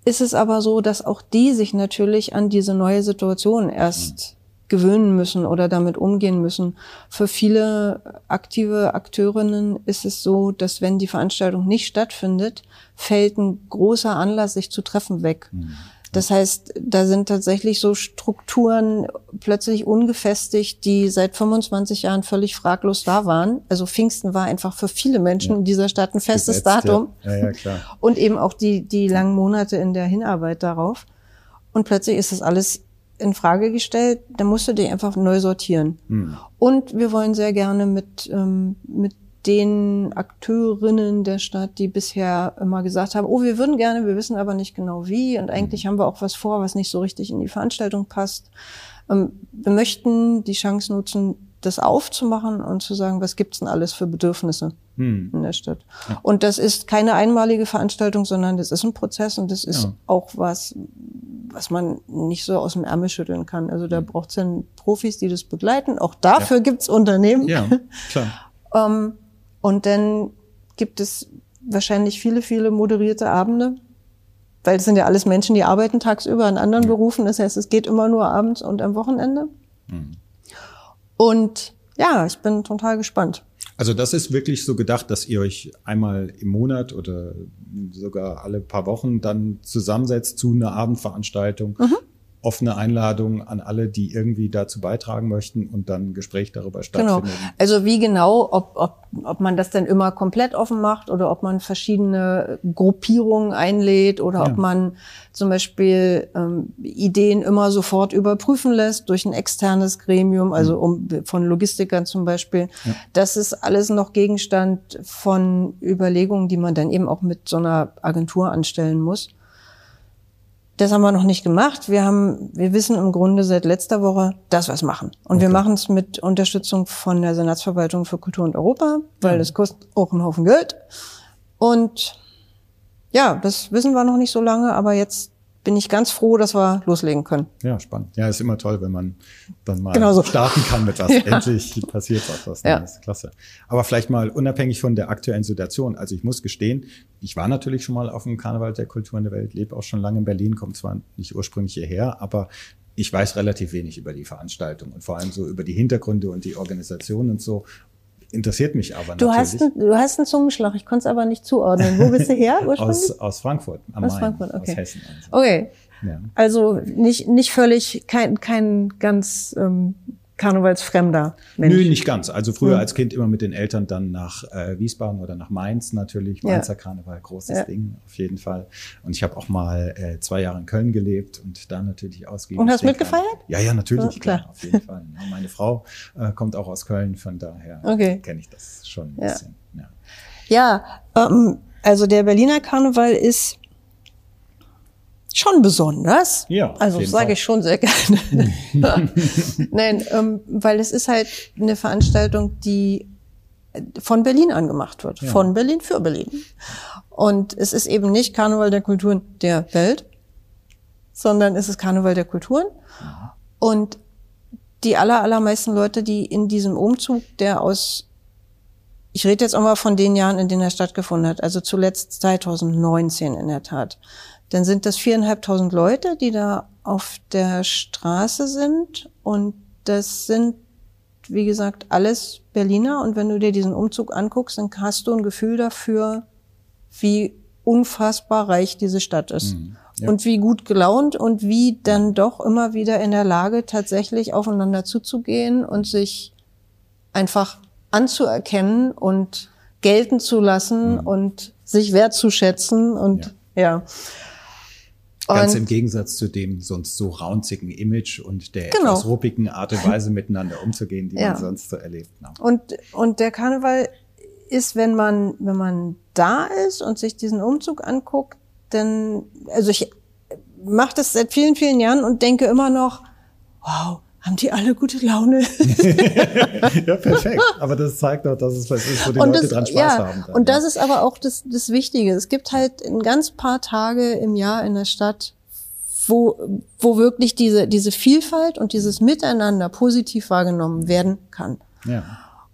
ist es aber so, dass auch die sich natürlich an diese neue Situation erst mhm. gewöhnen müssen oder damit umgehen müssen. Für viele aktive Akteurinnen ist es so, dass wenn die Veranstaltung nicht stattfindet, fällt ein großer Anlass, sich zu treffen, weg. Mhm. Das heißt, da sind tatsächlich so Strukturen plötzlich ungefestigt, die seit 25 Jahren völlig fraglos da waren. Also Pfingsten war einfach für viele Menschen ja. in dieser Stadt ein festes Gesetzt, Datum. Ja. Ja, klar. Und eben auch die, die langen Monate in der Hinarbeit darauf. Und plötzlich ist das alles in Frage gestellt. Da musst du dich einfach neu sortieren. Hm. Und wir wollen sehr gerne mit, ähm, mit den Akteurinnen der Stadt, die bisher immer gesagt haben, oh, wir würden gerne, wir wissen aber nicht genau wie und eigentlich mhm. haben wir auch was vor, was nicht so richtig in die Veranstaltung passt. Ähm, wir möchten die Chance nutzen, das aufzumachen und zu sagen, was gibt's denn alles für Bedürfnisse hm. in der Stadt. Ja. Und das ist keine einmalige Veranstaltung, sondern das ist ein Prozess und das ist ja. auch was, was man nicht so aus dem Ärmel schütteln kann. Also da hm. braucht es dann Profis, die das begleiten. Auch dafür ja. gibt's Unternehmen. Ja, klar. ähm, und dann gibt es wahrscheinlich viele, viele moderierte Abende, weil es sind ja alles Menschen, die arbeiten tagsüber in anderen Berufen. Das heißt, es geht immer nur abends und am Wochenende. Mhm. Und ja, ich bin total gespannt. Also das ist wirklich so gedacht, dass ihr euch einmal im Monat oder sogar alle paar Wochen dann zusammensetzt zu einer Abendveranstaltung, mhm offene Einladung an alle, die irgendwie dazu beitragen möchten und dann ein Gespräch darüber stattfindet. Genau. Also wie genau, ob, ob, ob man das denn immer komplett offen macht oder ob man verschiedene Gruppierungen einlädt oder ja. ob man zum Beispiel ähm, Ideen immer sofort überprüfen lässt durch ein externes Gremium, also mhm. um, von Logistikern zum Beispiel. Ja. Das ist alles noch Gegenstand von Überlegungen, die man dann eben auch mit so einer Agentur anstellen muss. Das haben wir noch nicht gemacht. Wir haben, wir wissen im Grunde seit letzter Woche, dass wir es machen. Und okay. wir machen es mit Unterstützung von der Senatsverwaltung für Kultur und Europa, weil das kostet auch einen Haufen Geld. Und ja, das wissen wir noch nicht so lange, aber jetzt bin ich ganz froh, dass wir loslegen können. Ja, spannend. Ja, ist immer toll, wenn man dann mal genau so. starten kann mit was. ja. Endlich passiert was, was ja. ist klasse. Aber vielleicht mal unabhängig von der aktuellen Situation. Also ich muss gestehen, ich war natürlich schon mal auf dem Karneval der Kulturen der Welt, lebe auch schon lange in Berlin, komme zwar nicht ursprünglich hierher, aber ich weiß relativ wenig über die Veranstaltung und vor allem so über die Hintergründe und die Organisation und so interessiert mich aber du natürlich. Hast ein, du hast einen Zungenschlag, ich konnte es aber nicht zuordnen. Wo bist du her aus, aus Frankfurt am aus Main, Frankfurt, okay. aus Hessen. Also. Okay. Ja. Also nicht, nicht völlig, kein, kein ganz ähm, karnevalsfremder Mensch. Nö, nicht ganz. Also früher mhm. als Kind immer mit den Eltern dann nach äh, Wiesbaden oder nach Mainz natürlich. Mainzer ja. Karneval, großes ja. Ding auf jeden Fall. Und ich habe auch mal äh, zwei Jahre in Köln gelebt und da natürlich ausgegeben. Und hast mitgefeiert? Ja, ja, natürlich, ja, klar. klar. auf jeden Fall. Meine Frau äh, kommt auch aus Köln, von daher okay. kenne ich das schon ein bisschen. Ja, ja ähm, also der Berliner Karneval ist schon besonders. Ja. Also sage ich schon sehr gerne. Nein, ähm, weil es ist halt eine Veranstaltung, die von Berlin angemacht wird. Ja. Von Berlin für Berlin. Und es ist eben nicht Karneval der Kulturen der Welt, sondern es ist Karneval der Kulturen. Ja. Und die aller, allermeisten Leute, die in diesem Umzug, der aus, ich rede jetzt auch mal von den Jahren, in denen er stattgefunden hat, also zuletzt 2019 in der Tat, dann sind das viereinhalbtausend Leute, die da auf der Straße sind und das sind, wie gesagt, alles Berliner und wenn du dir diesen Umzug anguckst, dann hast du ein Gefühl dafür, wie unfassbar reich diese Stadt ist. Mhm, ja. Und wie gut gelaunt und wie dann doch immer wieder in der Lage, tatsächlich aufeinander zuzugehen und sich einfach anzuerkennen und gelten zu lassen mhm. und sich wertzuschätzen und ja. ja. Ganz und im Gegensatz zu dem sonst so raunzigen Image und der genau. etwas ruppigen Art und Weise miteinander umzugehen, die ja. man sonst so erlebt. No. Und, und der Karneval ist, wenn man, wenn man da ist und sich diesen Umzug anguckt, dann, also ich mache das seit vielen, vielen Jahren und denke immer noch, wow, haben die alle gute Laune. ja, perfekt. Aber das zeigt doch, dass es was ist, wo die und Leute das, dran Spaß ja, haben. Dann, und das ist aber auch das, das Wichtige. Es gibt halt ein ganz paar Tage im Jahr in der Stadt, wo, wo wirklich diese, diese Vielfalt und dieses Miteinander positiv wahrgenommen werden kann. Ja.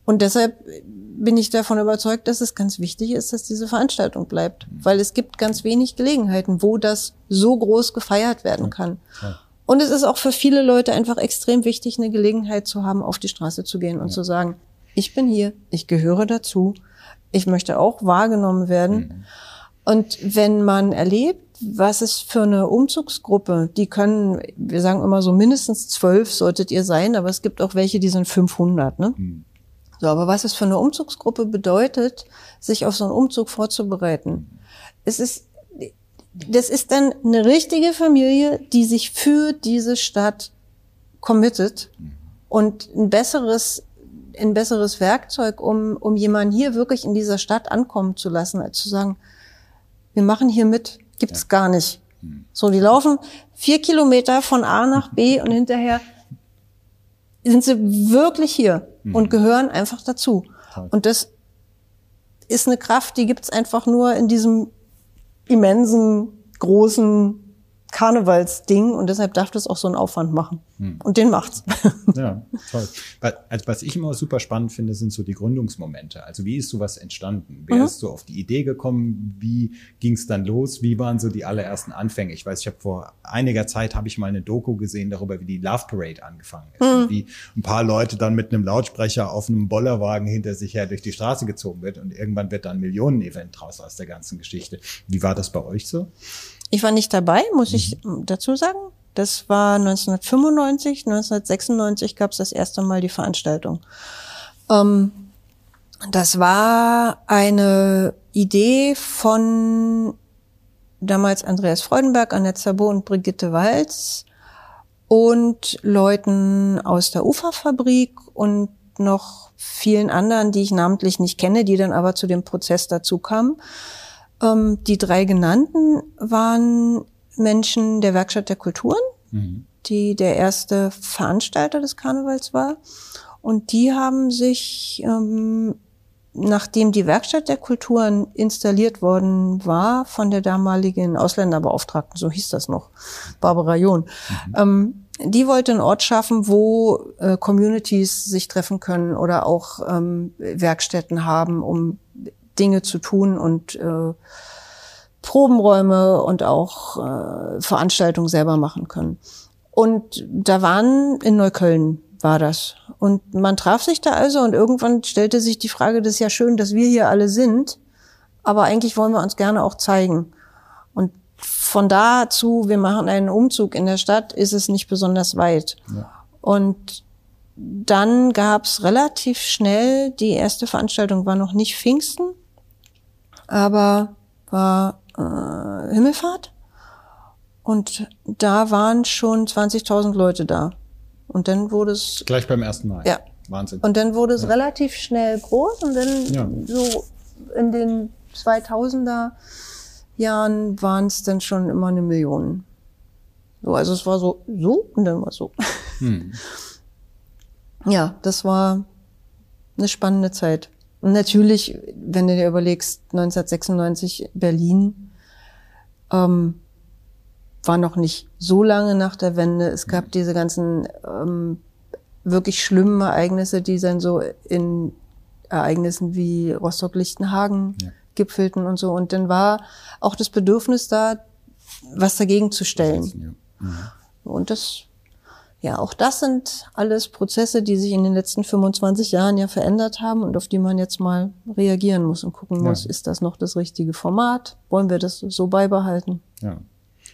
Und deshalb bin ich davon überzeugt, dass es ganz wichtig ist, dass diese Veranstaltung bleibt. Weil es gibt ganz wenig Gelegenheiten, wo das so groß gefeiert werden kann. Ja. Und es ist auch für viele Leute einfach extrem wichtig, eine Gelegenheit zu haben, auf die Straße zu gehen und ja. zu sagen, ich bin hier, ich gehöre dazu, ich möchte auch wahrgenommen werden. Mhm. Und wenn man erlebt, was ist für eine Umzugsgruppe, die können, wir sagen immer so mindestens zwölf solltet ihr sein, aber es gibt auch welche, die sind 500, ne? Mhm. So, aber was es für eine Umzugsgruppe bedeutet, sich auf so einen Umzug vorzubereiten. Mhm. Es ist das ist dann eine richtige Familie, die sich für diese Stadt committet und ein besseres ein besseres Werkzeug, um, um jemanden hier wirklich in dieser Stadt ankommen zu lassen, als zu sagen, wir machen hier mit, gibt's ja. gar nicht. So, die laufen vier Kilometer von A nach B und hinterher sind sie wirklich hier mhm. und gehören einfach dazu. Und das ist eine Kraft, die gibt's einfach nur in diesem immensen, großen Karnevalsding und deshalb darf das auch so einen Aufwand machen. Hm. Und den macht's. Ja, toll. Also was ich immer super spannend finde, sind so die Gründungsmomente. Also wie ist sowas entstanden? Wer mhm. ist so auf die Idee gekommen? Wie ging es dann los? Wie waren so die allerersten Anfänge? Ich weiß, ich habe vor einiger Zeit habe ich mal eine Doku gesehen darüber, wie die Love Parade angefangen ist. Mhm. Wie ein paar Leute dann mit einem Lautsprecher auf einem Bollerwagen hinter sich her durch die Straße gezogen wird und irgendwann wird dann ein Millionen-Event draus aus der ganzen Geschichte. Wie war das bei euch so? Ich war nicht dabei, muss mhm. ich dazu sagen. Das war 1995, 1996 gab es das erste Mal die Veranstaltung. Ähm, das war eine Idee von damals Andreas Freudenberg, Annette Sabo und Brigitte Walz und Leuten aus der Uferfabrik und noch vielen anderen, die ich namentlich nicht kenne, die dann aber zu dem Prozess dazu kamen. Ähm, die drei genannten waren Menschen der Werkstatt der Kulturen, mhm. die der erste Veranstalter des Karnevals war. Und die haben sich, ähm, nachdem die Werkstatt der Kulturen installiert worden war von der damaligen Ausländerbeauftragten, so hieß das noch, Barbara John, mhm. ähm, die wollte einen Ort schaffen, wo äh, Communities sich treffen können oder auch ähm, Werkstätten haben, um Dinge zu tun und äh, Probenräume und auch äh, Veranstaltungen selber machen können. Und da waren in Neukölln war das. Und man traf sich da also und irgendwann stellte sich die Frage, das ist ja schön, dass wir hier alle sind, aber eigentlich wollen wir uns gerne auch zeigen. Und von da zu, wir machen einen Umzug in der Stadt, ist es nicht besonders weit. Ja. Und dann gab's relativ schnell, die erste Veranstaltung war noch nicht Pfingsten, aber war äh, Himmelfahrt. Und da waren schon 20.000 Leute da. Und dann wurde es... Gleich beim ersten Mal. Ja. Wahnsinn. Und dann wurde es ja. relativ schnell groß und dann ja. so in den 2000er Jahren waren es dann schon immer eine Million. So, also es war so, so und dann war es so. Hm. Ja, das war eine spannende Zeit. Und natürlich, wenn du dir überlegst, 1996 Berlin ähm, war noch nicht so lange nach der Wende. Es gab diese ganzen ähm, wirklich schlimmen Ereignisse, die dann so in Ereignissen wie Rostock-Lichtenhagen ja. gipfelten und so. Und dann war auch das Bedürfnis da, was dagegen zu stellen. Ja. Mhm. Und das ja, auch das sind alles Prozesse, die sich in den letzten 25 Jahren ja verändert haben und auf die man jetzt mal reagieren muss und gucken ja. muss, ist das noch das richtige Format? Wollen wir das so beibehalten? Ja.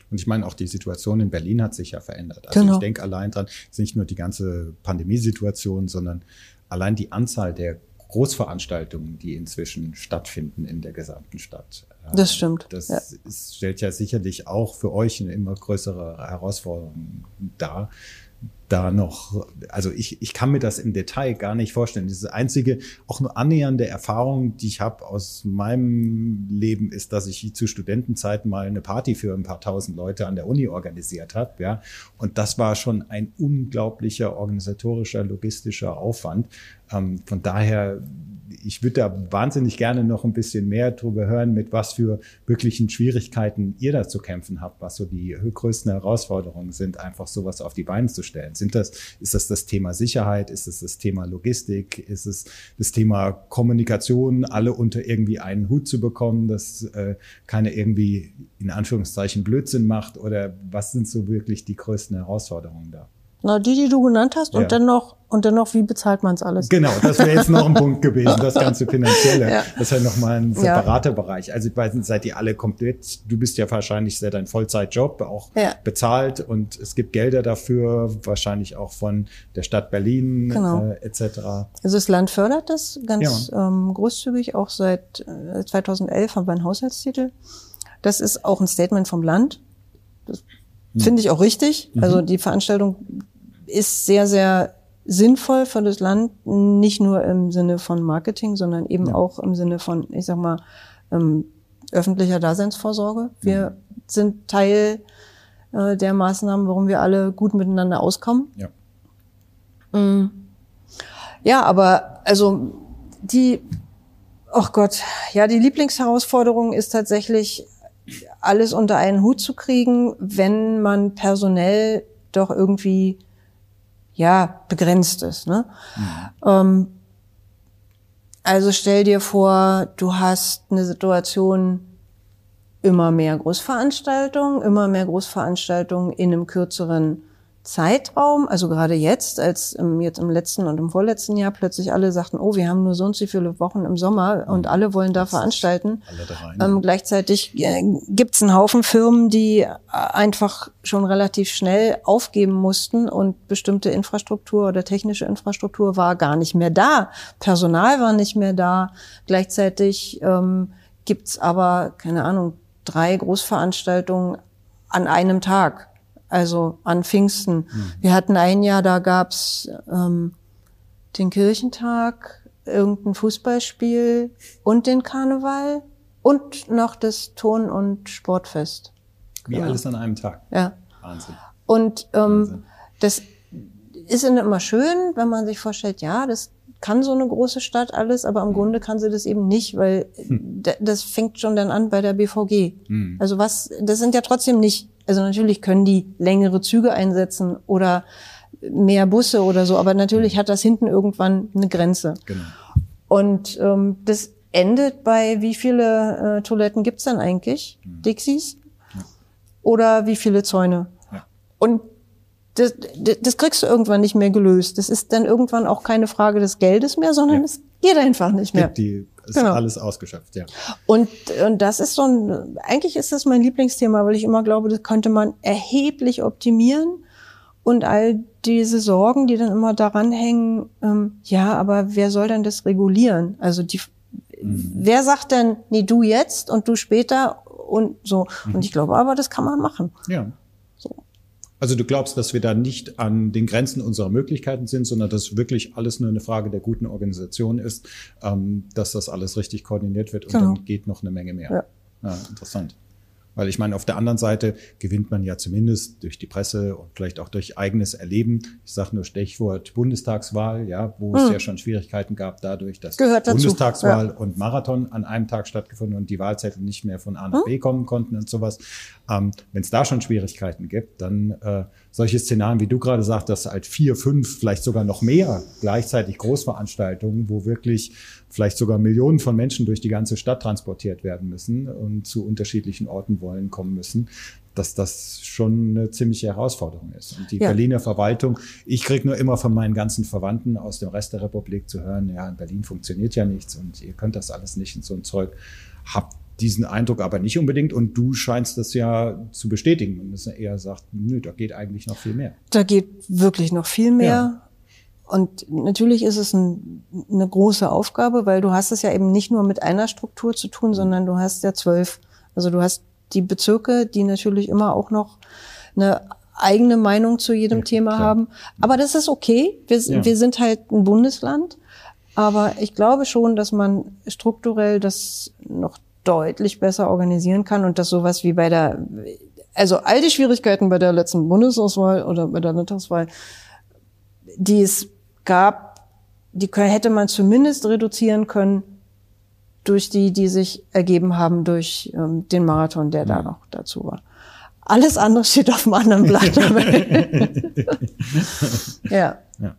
Und ich meine, auch die Situation in Berlin hat sich ja verändert. Also genau. ich denke allein dran, es ist nicht nur die ganze Pandemiesituation, sondern allein die Anzahl der Großveranstaltungen, die inzwischen stattfinden in der gesamten Stadt. Das stimmt. Das ja. stellt ja sicherlich auch für euch eine immer größere Herausforderung dar, da noch, also ich, ich kann mir das im Detail gar nicht vorstellen. Diese einzige, auch nur annähernde Erfahrung, die ich habe aus meinem Leben, ist, dass ich zu Studentenzeiten mal eine Party für ein paar tausend Leute an der Uni organisiert habe. Ja. Und das war schon ein unglaublicher organisatorischer, logistischer Aufwand. Ähm, von daher ich würde da wahnsinnig gerne noch ein bisschen mehr drüber hören, mit was für wirklichen Schwierigkeiten ihr da zu kämpfen habt, was so die größten Herausforderungen sind, einfach sowas auf die Beine zu stellen. Sind das, ist das das Thema Sicherheit? Ist es das Thema Logistik? Ist es das Thema Kommunikation, alle unter irgendwie einen Hut zu bekommen, dass äh, keiner irgendwie in Anführungszeichen Blödsinn macht? Oder was sind so wirklich die größten Herausforderungen da? Na, die, die du genannt hast ja. und dann noch, und dann noch, wie bezahlt man es alles? Genau, das wäre jetzt noch ein Punkt gewesen, das ganze Finanzielle. Ja. Das ist ja nochmal ein separater ja. Bereich. Also nicht, seid ihr alle komplett, du bist ja wahrscheinlich sehr dein Vollzeitjob, auch ja. bezahlt und es gibt Gelder dafür, wahrscheinlich auch von der Stadt Berlin genau. äh, etc. Also das Land fördert das ganz ähm, großzügig, auch seit äh, 2011 haben wir einen Haushaltstitel. Das ist auch ein Statement vom Land. Das hm. Finde ich auch richtig. Mhm. Also die Veranstaltung ist sehr, sehr sinnvoll für das Land, nicht nur im Sinne von Marketing, sondern eben ja. auch im Sinne von, ich sag mal, ähm, öffentlicher Daseinsvorsorge. Wir mhm. sind Teil äh, der Maßnahmen, warum wir alle gut miteinander auskommen. Ja. Mhm. Ja, aber also die, oh Gott, ja, die Lieblingsherausforderung ist tatsächlich alles unter einen Hut zu kriegen, wenn man personell doch irgendwie ja begrenzt ist. Ne? Mhm. Ähm, also stell dir vor, du hast eine Situation, immer mehr Großveranstaltungen, immer mehr Großveranstaltungen in einem kürzeren Zeitraum, also gerade jetzt, als im, jetzt im letzten und im vorletzten Jahr plötzlich alle sagten, oh, wir haben nur so und so viele Wochen im Sommer und alle wollen da veranstalten. Ähm, gleichzeitig äh, gibt's einen Haufen Firmen, die äh, einfach schon relativ schnell aufgeben mussten und bestimmte Infrastruktur oder technische Infrastruktur war gar nicht mehr da. Personal war nicht mehr da. Gleichzeitig ähm, gibt's aber, keine Ahnung, drei Großveranstaltungen an einem Tag also an Pfingsten. Mhm. Wir hatten ein Jahr, da gab's ähm, den Kirchentag, irgendein Fußballspiel und den Karneval und noch das Ton- und Sportfest. Wie genau. alles an einem Tag. Ja. Wahnsinn. Und ähm, Wahnsinn. das ist immer schön, wenn man sich vorstellt, ja, das kann so eine große Stadt alles, aber im mhm. Grunde kann sie das eben nicht, weil hm. das fängt schon dann an bei der BVG. Hm. Also was, das sind ja trotzdem nicht, also natürlich können die längere Züge einsetzen oder mehr Busse oder so, aber natürlich hm. hat das hinten irgendwann eine Grenze. Genau. Und ähm, das endet bei, wie viele äh, Toiletten gibt's dann eigentlich? Hm. Dixies? Ja. Oder wie viele Zäune? Ja. Und das, das kriegst du irgendwann nicht mehr gelöst. Das ist dann irgendwann auch keine Frage des Geldes mehr, sondern es geht einfach nicht mehr. Die ist genau. alles ausgeschöpft, ja. Und, und das ist so ein, eigentlich ist das mein Lieblingsthema, weil ich immer glaube, das könnte man erheblich optimieren und all diese Sorgen, die dann immer daran hängen, ähm, ja, aber wer soll denn das regulieren? Also die, mhm. wer sagt denn, nee, du jetzt und du später und so. Mhm. Und ich glaube aber, das kann man machen. Ja. Also du glaubst, dass wir da nicht an den Grenzen unserer Möglichkeiten sind, sondern dass wirklich alles nur eine Frage der guten Organisation ist, ähm, dass das alles richtig koordiniert wird und genau. dann geht noch eine Menge mehr. Ja. Ja, interessant. Weil ich meine, auf der anderen Seite gewinnt man ja zumindest durch die Presse und vielleicht auch durch eigenes Erleben. Ich sage nur Stichwort Bundestagswahl, ja, wo hm. es ja schon Schwierigkeiten gab dadurch, dass Bundestagswahl ja. und Marathon an einem Tag stattgefunden und die Wahlzettel nicht mehr von A nach hm. B kommen konnten und sowas. Ähm, Wenn es da schon Schwierigkeiten gibt, dann äh, solche Szenarien, wie du gerade sagst, dass halt vier, fünf, vielleicht sogar noch mehr gleichzeitig Großveranstaltungen, wo wirklich vielleicht sogar Millionen von Menschen durch die ganze Stadt transportiert werden müssen und zu unterschiedlichen Orten wollen kommen müssen, dass das schon eine ziemliche Herausforderung ist. Und die ja. Berliner Verwaltung, ich kriege nur immer von meinen ganzen Verwandten aus dem Rest der Republik zu hören, ja, in Berlin funktioniert ja nichts und ihr könnt das alles nicht und so ein Zeug. Habt diesen Eindruck aber nicht unbedingt und du scheinst das ja zu bestätigen und dass er eher sagt, nö, da geht eigentlich noch viel mehr. Da geht wirklich noch viel mehr. Ja. Und natürlich ist es ein, eine große Aufgabe, weil du hast es ja eben nicht nur mit einer Struktur zu tun, sondern du hast ja zwölf. Also du hast die Bezirke, die natürlich immer auch noch eine eigene Meinung zu jedem ja, Thema klar. haben. Aber das ist okay. Wir, ja. wir sind halt ein Bundesland. Aber ich glaube schon, dass man strukturell das noch deutlich besser organisieren kann und dass sowas wie bei der, also all die Schwierigkeiten bei der letzten Bundesauswahl oder bei der Landtagswahl, die es gab, die hätte man zumindest reduzieren können durch die, die sich ergeben haben durch ähm, den Marathon, der da noch dazu war. Alles andere steht auf einem anderen Blatt. ja. ja.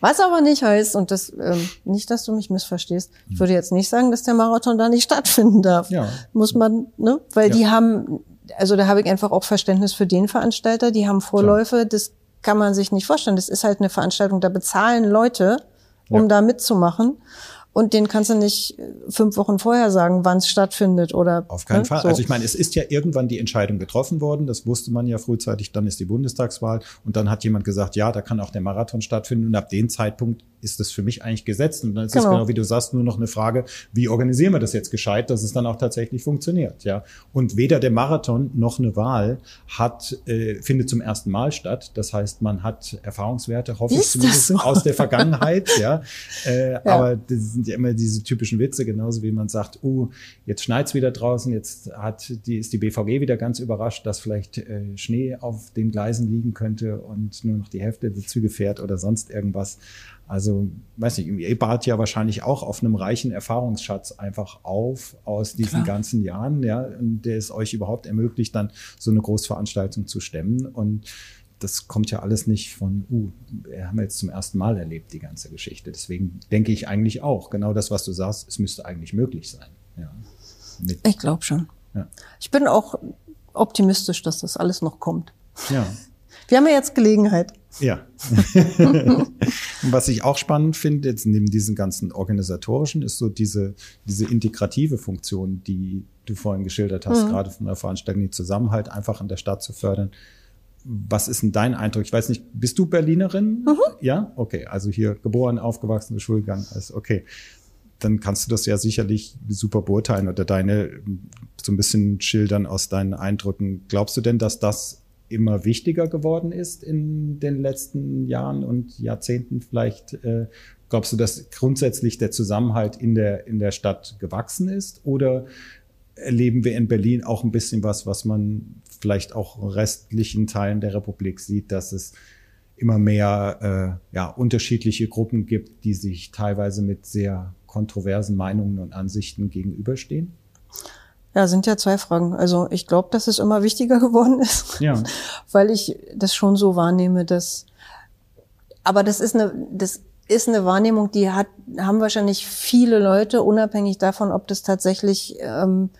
Was aber nicht heißt, und das ähm, nicht, dass du mich missverstehst, ich würde jetzt nicht sagen, dass der Marathon da nicht stattfinden darf. Ja. Muss man, ne? Weil ja. die haben, also da habe ich einfach auch Verständnis für den Veranstalter, die haben Vorläufe, ja. das kann man sich nicht vorstellen. Das ist halt eine Veranstaltung, da bezahlen Leute, um ja. da mitzumachen. Und den kannst du nicht äh, fünf Wochen vorher sagen, wann es stattfindet oder. Auf keinen ne? Fall. So. Also ich meine, es ist ja irgendwann die Entscheidung getroffen worden. Das wusste man ja frühzeitig. Dann ist die Bundestagswahl und dann hat jemand gesagt, ja, da kann auch der Marathon stattfinden. Und ab dem Zeitpunkt ist das für mich eigentlich gesetzt. Und dann ist genau. es genau wie du sagst, nur noch eine Frage, wie organisieren wir das jetzt gescheit, dass es dann auch tatsächlich funktioniert. Ja. Und weder der Marathon noch eine Wahl hat, äh, findet zum ersten Mal statt. Das heißt, man hat Erfahrungswerte, hoffe ich zumindest, so? aus der Vergangenheit. ja. Äh, ja. Aber das, sind ja immer diese typischen Witze, genauso wie man sagt, uh, jetzt schneit's wieder draußen, jetzt hat die, ist die BVG wieder ganz überrascht, dass vielleicht äh, Schnee auf den Gleisen liegen könnte und nur noch die Hälfte der Züge fährt oder sonst irgendwas. Also, weiß nicht, ihr baut ja wahrscheinlich auch auf einem reichen Erfahrungsschatz einfach auf aus diesen Klar. ganzen Jahren, ja, der es euch überhaupt ermöglicht, dann so eine Großveranstaltung zu stemmen. Und das kommt ja alles nicht von, uh, wir haben jetzt zum ersten Mal erlebt, die ganze Geschichte. Deswegen denke ich eigentlich auch, genau das, was du sagst, es müsste eigentlich möglich sein. Ja, ich glaube schon. Ja. Ich bin auch optimistisch, dass das alles noch kommt. Ja. Wir haben ja jetzt Gelegenheit. Ja. was ich auch spannend finde, jetzt neben diesen ganzen organisatorischen, ist so diese, diese integrative Funktion, die du vorhin geschildert hast, mhm. gerade von der Veranstaltung, die Zusammenhalt einfach in der Stadt zu fördern. Was ist denn dein Eindruck? Ich weiß nicht, bist du Berlinerin? Mhm. Ja? Okay, also hier geboren, aufgewachsen, Schulgang, ist okay. Dann kannst du das ja sicherlich super beurteilen oder deine so ein bisschen schildern aus deinen Eindrücken. Glaubst du denn, dass das immer wichtiger geworden ist in den letzten Jahren und Jahrzehnten vielleicht? Äh, glaubst du, dass grundsätzlich der Zusammenhalt in der, in der Stadt gewachsen ist? Oder erleben wir in Berlin auch ein bisschen was, was man vielleicht auch in restlichen Teilen der Republik sieht, dass es immer mehr äh, ja, unterschiedliche Gruppen gibt, die sich teilweise mit sehr kontroversen Meinungen und Ansichten gegenüberstehen? Ja, sind ja zwei Fragen. Also ich glaube, dass es immer wichtiger geworden ist, ja. weil ich das schon so wahrnehme, dass. Aber das ist eine, das ist eine Wahrnehmung, die hat, haben wahrscheinlich viele Leute, unabhängig davon, ob das tatsächlich ähm,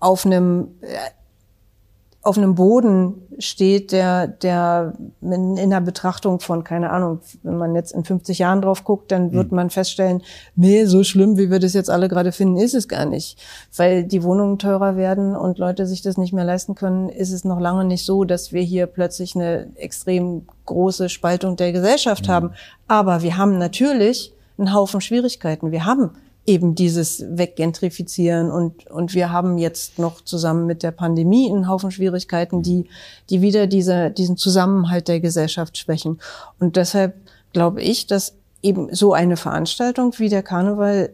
auf einem äh, auf einem Boden steht, der, der in, in der Betrachtung von, keine Ahnung, wenn man jetzt in 50 Jahren drauf guckt, dann wird mhm. man feststellen, nee, so schlimm, wie wir das jetzt alle gerade finden, ist es gar nicht. Weil die Wohnungen teurer werden und Leute sich das nicht mehr leisten können, ist es noch lange nicht so, dass wir hier plötzlich eine extrem große Spaltung der Gesellschaft mhm. haben. Aber wir haben natürlich einen Haufen Schwierigkeiten. Wir haben eben dieses Weggentrifizieren und, und wir haben jetzt noch zusammen mit der Pandemie einen Haufen Schwierigkeiten, die, die wieder diese, diesen Zusammenhalt der Gesellschaft schwächen. Und deshalb glaube ich, dass eben so eine Veranstaltung wie der Karneval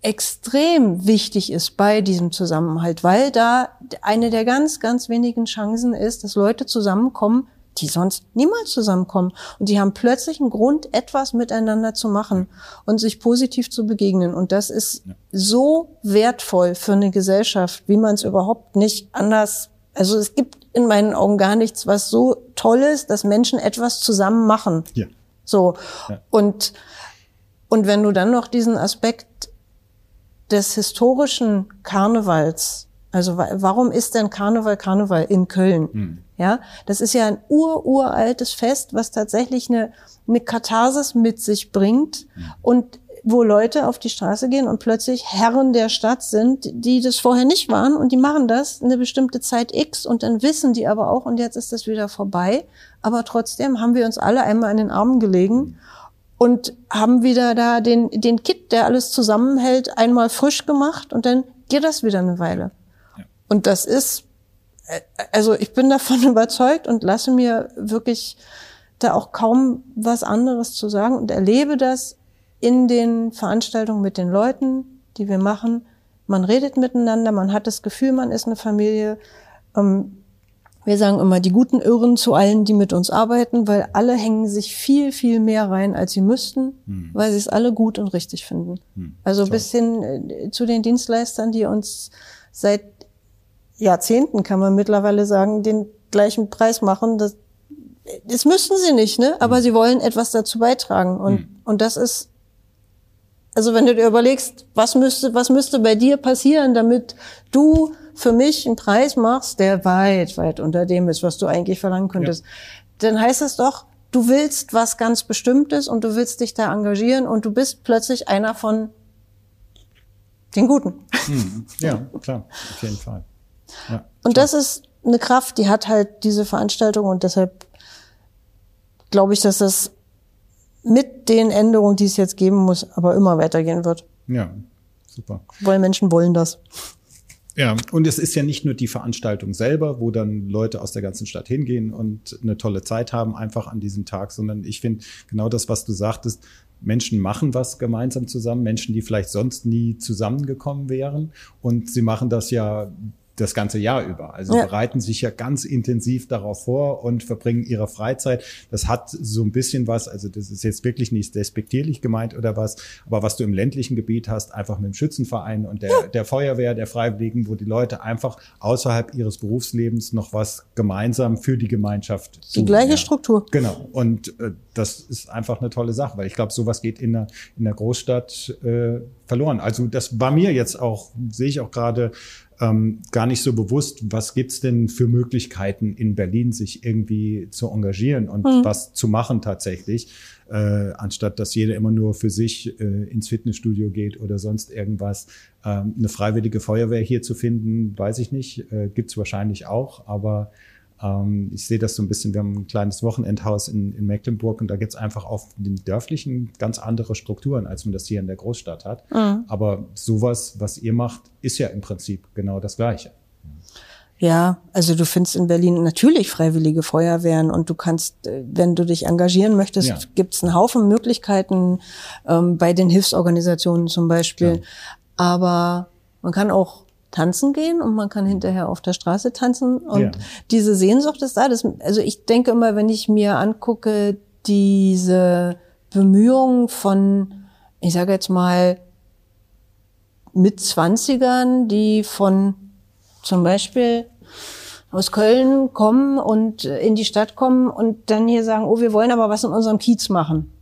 extrem wichtig ist bei diesem Zusammenhalt, weil da eine der ganz, ganz wenigen Chancen ist, dass Leute zusammenkommen, die sonst niemals zusammenkommen. Und die haben plötzlich einen Grund, etwas miteinander zu machen und sich positiv zu begegnen. Und das ist ja. so wertvoll für eine Gesellschaft, wie man es überhaupt nicht anders, also es gibt in meinen Augen gar nichts, was so toll ist, dass Menschen etwas zusammen machen. Ja. So. Ja. Und, und wenn du dann noch diesen Aspekt des historischen Karnevals also warum ist denn Karneval Karneval in Köln? Hm. Ja, das ist ja ein ururaltes Fest, was tatsächlich eine, eine Katharsis mit sich bringt hm. und wo Leute auf die Straße gehen und plötzlich Herren der Stadt sind, die das vorher nicht waren und die machen das eine bestimmte Zeit X und dann wissen die aber auch und jetzt ist das wieder vorbei. Aber trotzdem haben wir uns alle einmal in den Armen gelegen hm. und haben wieder da den, den Kit, der alles zusammenhält, einmal frisch gemacht und dann geht das wieder eine Weile. Und das ist, äh, also ich bin davon überzeugt und lasse mir wirklich da auch kaum was anderes zu sagen und erlebe das in den Veranstaltungen mit den Leuten, die wir machen. Man redet miteinander, man hat das Gefühl, man ist eine Familie. Ähm, wir sagen immer die guten Irren zu allen, die mit uns arbeiten, weil alle hängen sich viel, viel mehr rein, als sie müssten, hm. weil sie es alle gut und richtig finden. Hm. Also bis hin äh, zu den Dienstleistern, die uns seit Jahrzehnten, kann man mittlerweile sagen, den gleichen Preis machen. Das, das müssten sie nicht, ne? Aber mhm. sie wollen etwas dazu beitragen. Und, mhm. und das ist, also wenn du dir überlegst, was müsste, was müsste bei dir passieren, damit du für mich einen Preis machst, der weit, weit unter dem ist, was du eigentlich verlangen könntest, ja. dann heißt es doch, du willst was ganz Bestimmtes und du willst dich da engagieren und du bist plötzlich einer von den Guten. Mhm. Ja, klar, auf jeden Fall und das ist eine Kraft, die hat halt diese Veranstaltung und deshalb glaube ich, dass das mit den Änderungen, die es jetzt geben muss, aber immer weitergehen wird. Ja, super. Weil Menschen wollen das. Ja, und es ist ja nicht nur die Veranstaltung selber, wo dann Leute aus der ganzen Stadt hingehen und eine tolle Zeit haben, einfach an diesem Tag, sondern ich finde genau das, was du sagtest, Menschen machen was gemeinsam zusammen, Menschen, die vielleicht sonst nie zusammengekommen wären. Und sie machen das ja das ganze Jahr über. Also ja. bereiten sich ja ganz intensiv darauf vor und verbringen ihre Freizeit. Das hat so ein bisschen was, also das ist jetzt wirklich nicht despektierlich gemeint oder was, aber was du im ländlichen Gebiet hast, einfach mit dem Schützenverein und der, ja. der Feuerwehr, der Freiwilligen, wo die Leute einfach außerhalb ihres Berufslebens noch was gemeinsam für die Gemeinschaft tun. Die gleiche ja. Struktur. Genau. Und äh, das ist einfach eine tolle Sache, weil ich glaube, sowas geht in der, in der Großstadt äh, verloren. Also das war mir jetzt auch, sehe ich auch gerade ähm, gar nicht so bewusst, was gibt's denn für Möglichkeiten in Berlin, sich irgendwie zu engagieren und mhm. was zu machen tatsächlich, äh, anstatt dass jeder immer nur für sich äh, ins Fitnessstudio geht oder sonst irgendwas. Ähm, eine freiwillige Feuerwehr hier zu finden, weiß ich nicht, äh, gibt's wahrscheinlich auch, aber ähm, ich sehe das so ein bisschen, wir haben ein kleines Wochenendhaus in, in Mecklenburg und da gibt es einfach auf den dörflichen ganz andere Strukturen, als man das hier in der Großstadt hat. Mhm. Aber sowas, was ihr macht, ist ja im Prinzip genau das Gleiche. Ja, also du findest in Berlin natürlich freiwillige Feuerwehren und du kannst, äh, wenn du dich engagieren möchtest, ja. gibt es einen Haufen Möglichkeiten ähm, bei den Hilfsorganisationen zum Beispiel. Ja. Aber man kann auch tanzen gehen und man kann hinterher auf der Straße tanzen. Und ja. diese Sehnsucht ist da. Das, also ich denke immer, wenn ich mir angucke, diese Bemühungen von, ich sage jetzt mal, mit Zwanzigern, die von zum Beispiel aus Köln kommen und in die Stadt kommen und dann hier sagen, oh, wir wollen aber was in unserem Kiez machen.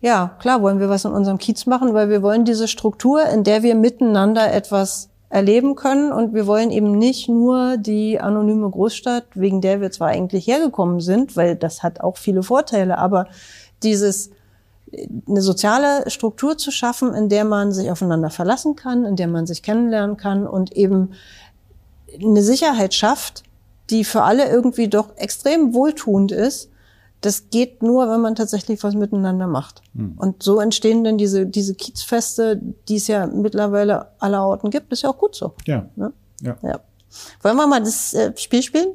Ja, klar wollen wir was in unserem Kiez machen, weil wir wollen diese Struktur, in der wir miteinander etwas erleben können. Und wir wollen eben nicht nur die anonyme Großstadt, wegen der wir zwar eigentlich hergekommen sind, weil das hat auch viele Vorteile, aber dieses eine soziale Struktur zu schaffen, in der man sich aufeinander verlassen kann, in der man sich kennenlernen kann und eben eine Sicherheit schafft, die für alle irgendwie doch extrem wohltuend ist, das geht nur, wenn man tatsächlich was miteinander macht. Hm. Und so entstehen dann diese, diese Kiezfeste, die es ja mittlerweile aller Orten gibt. Ist ja auch gut so. Ja. Ne? ja. ja. Wollen wir mal das äh, Spiel spielen?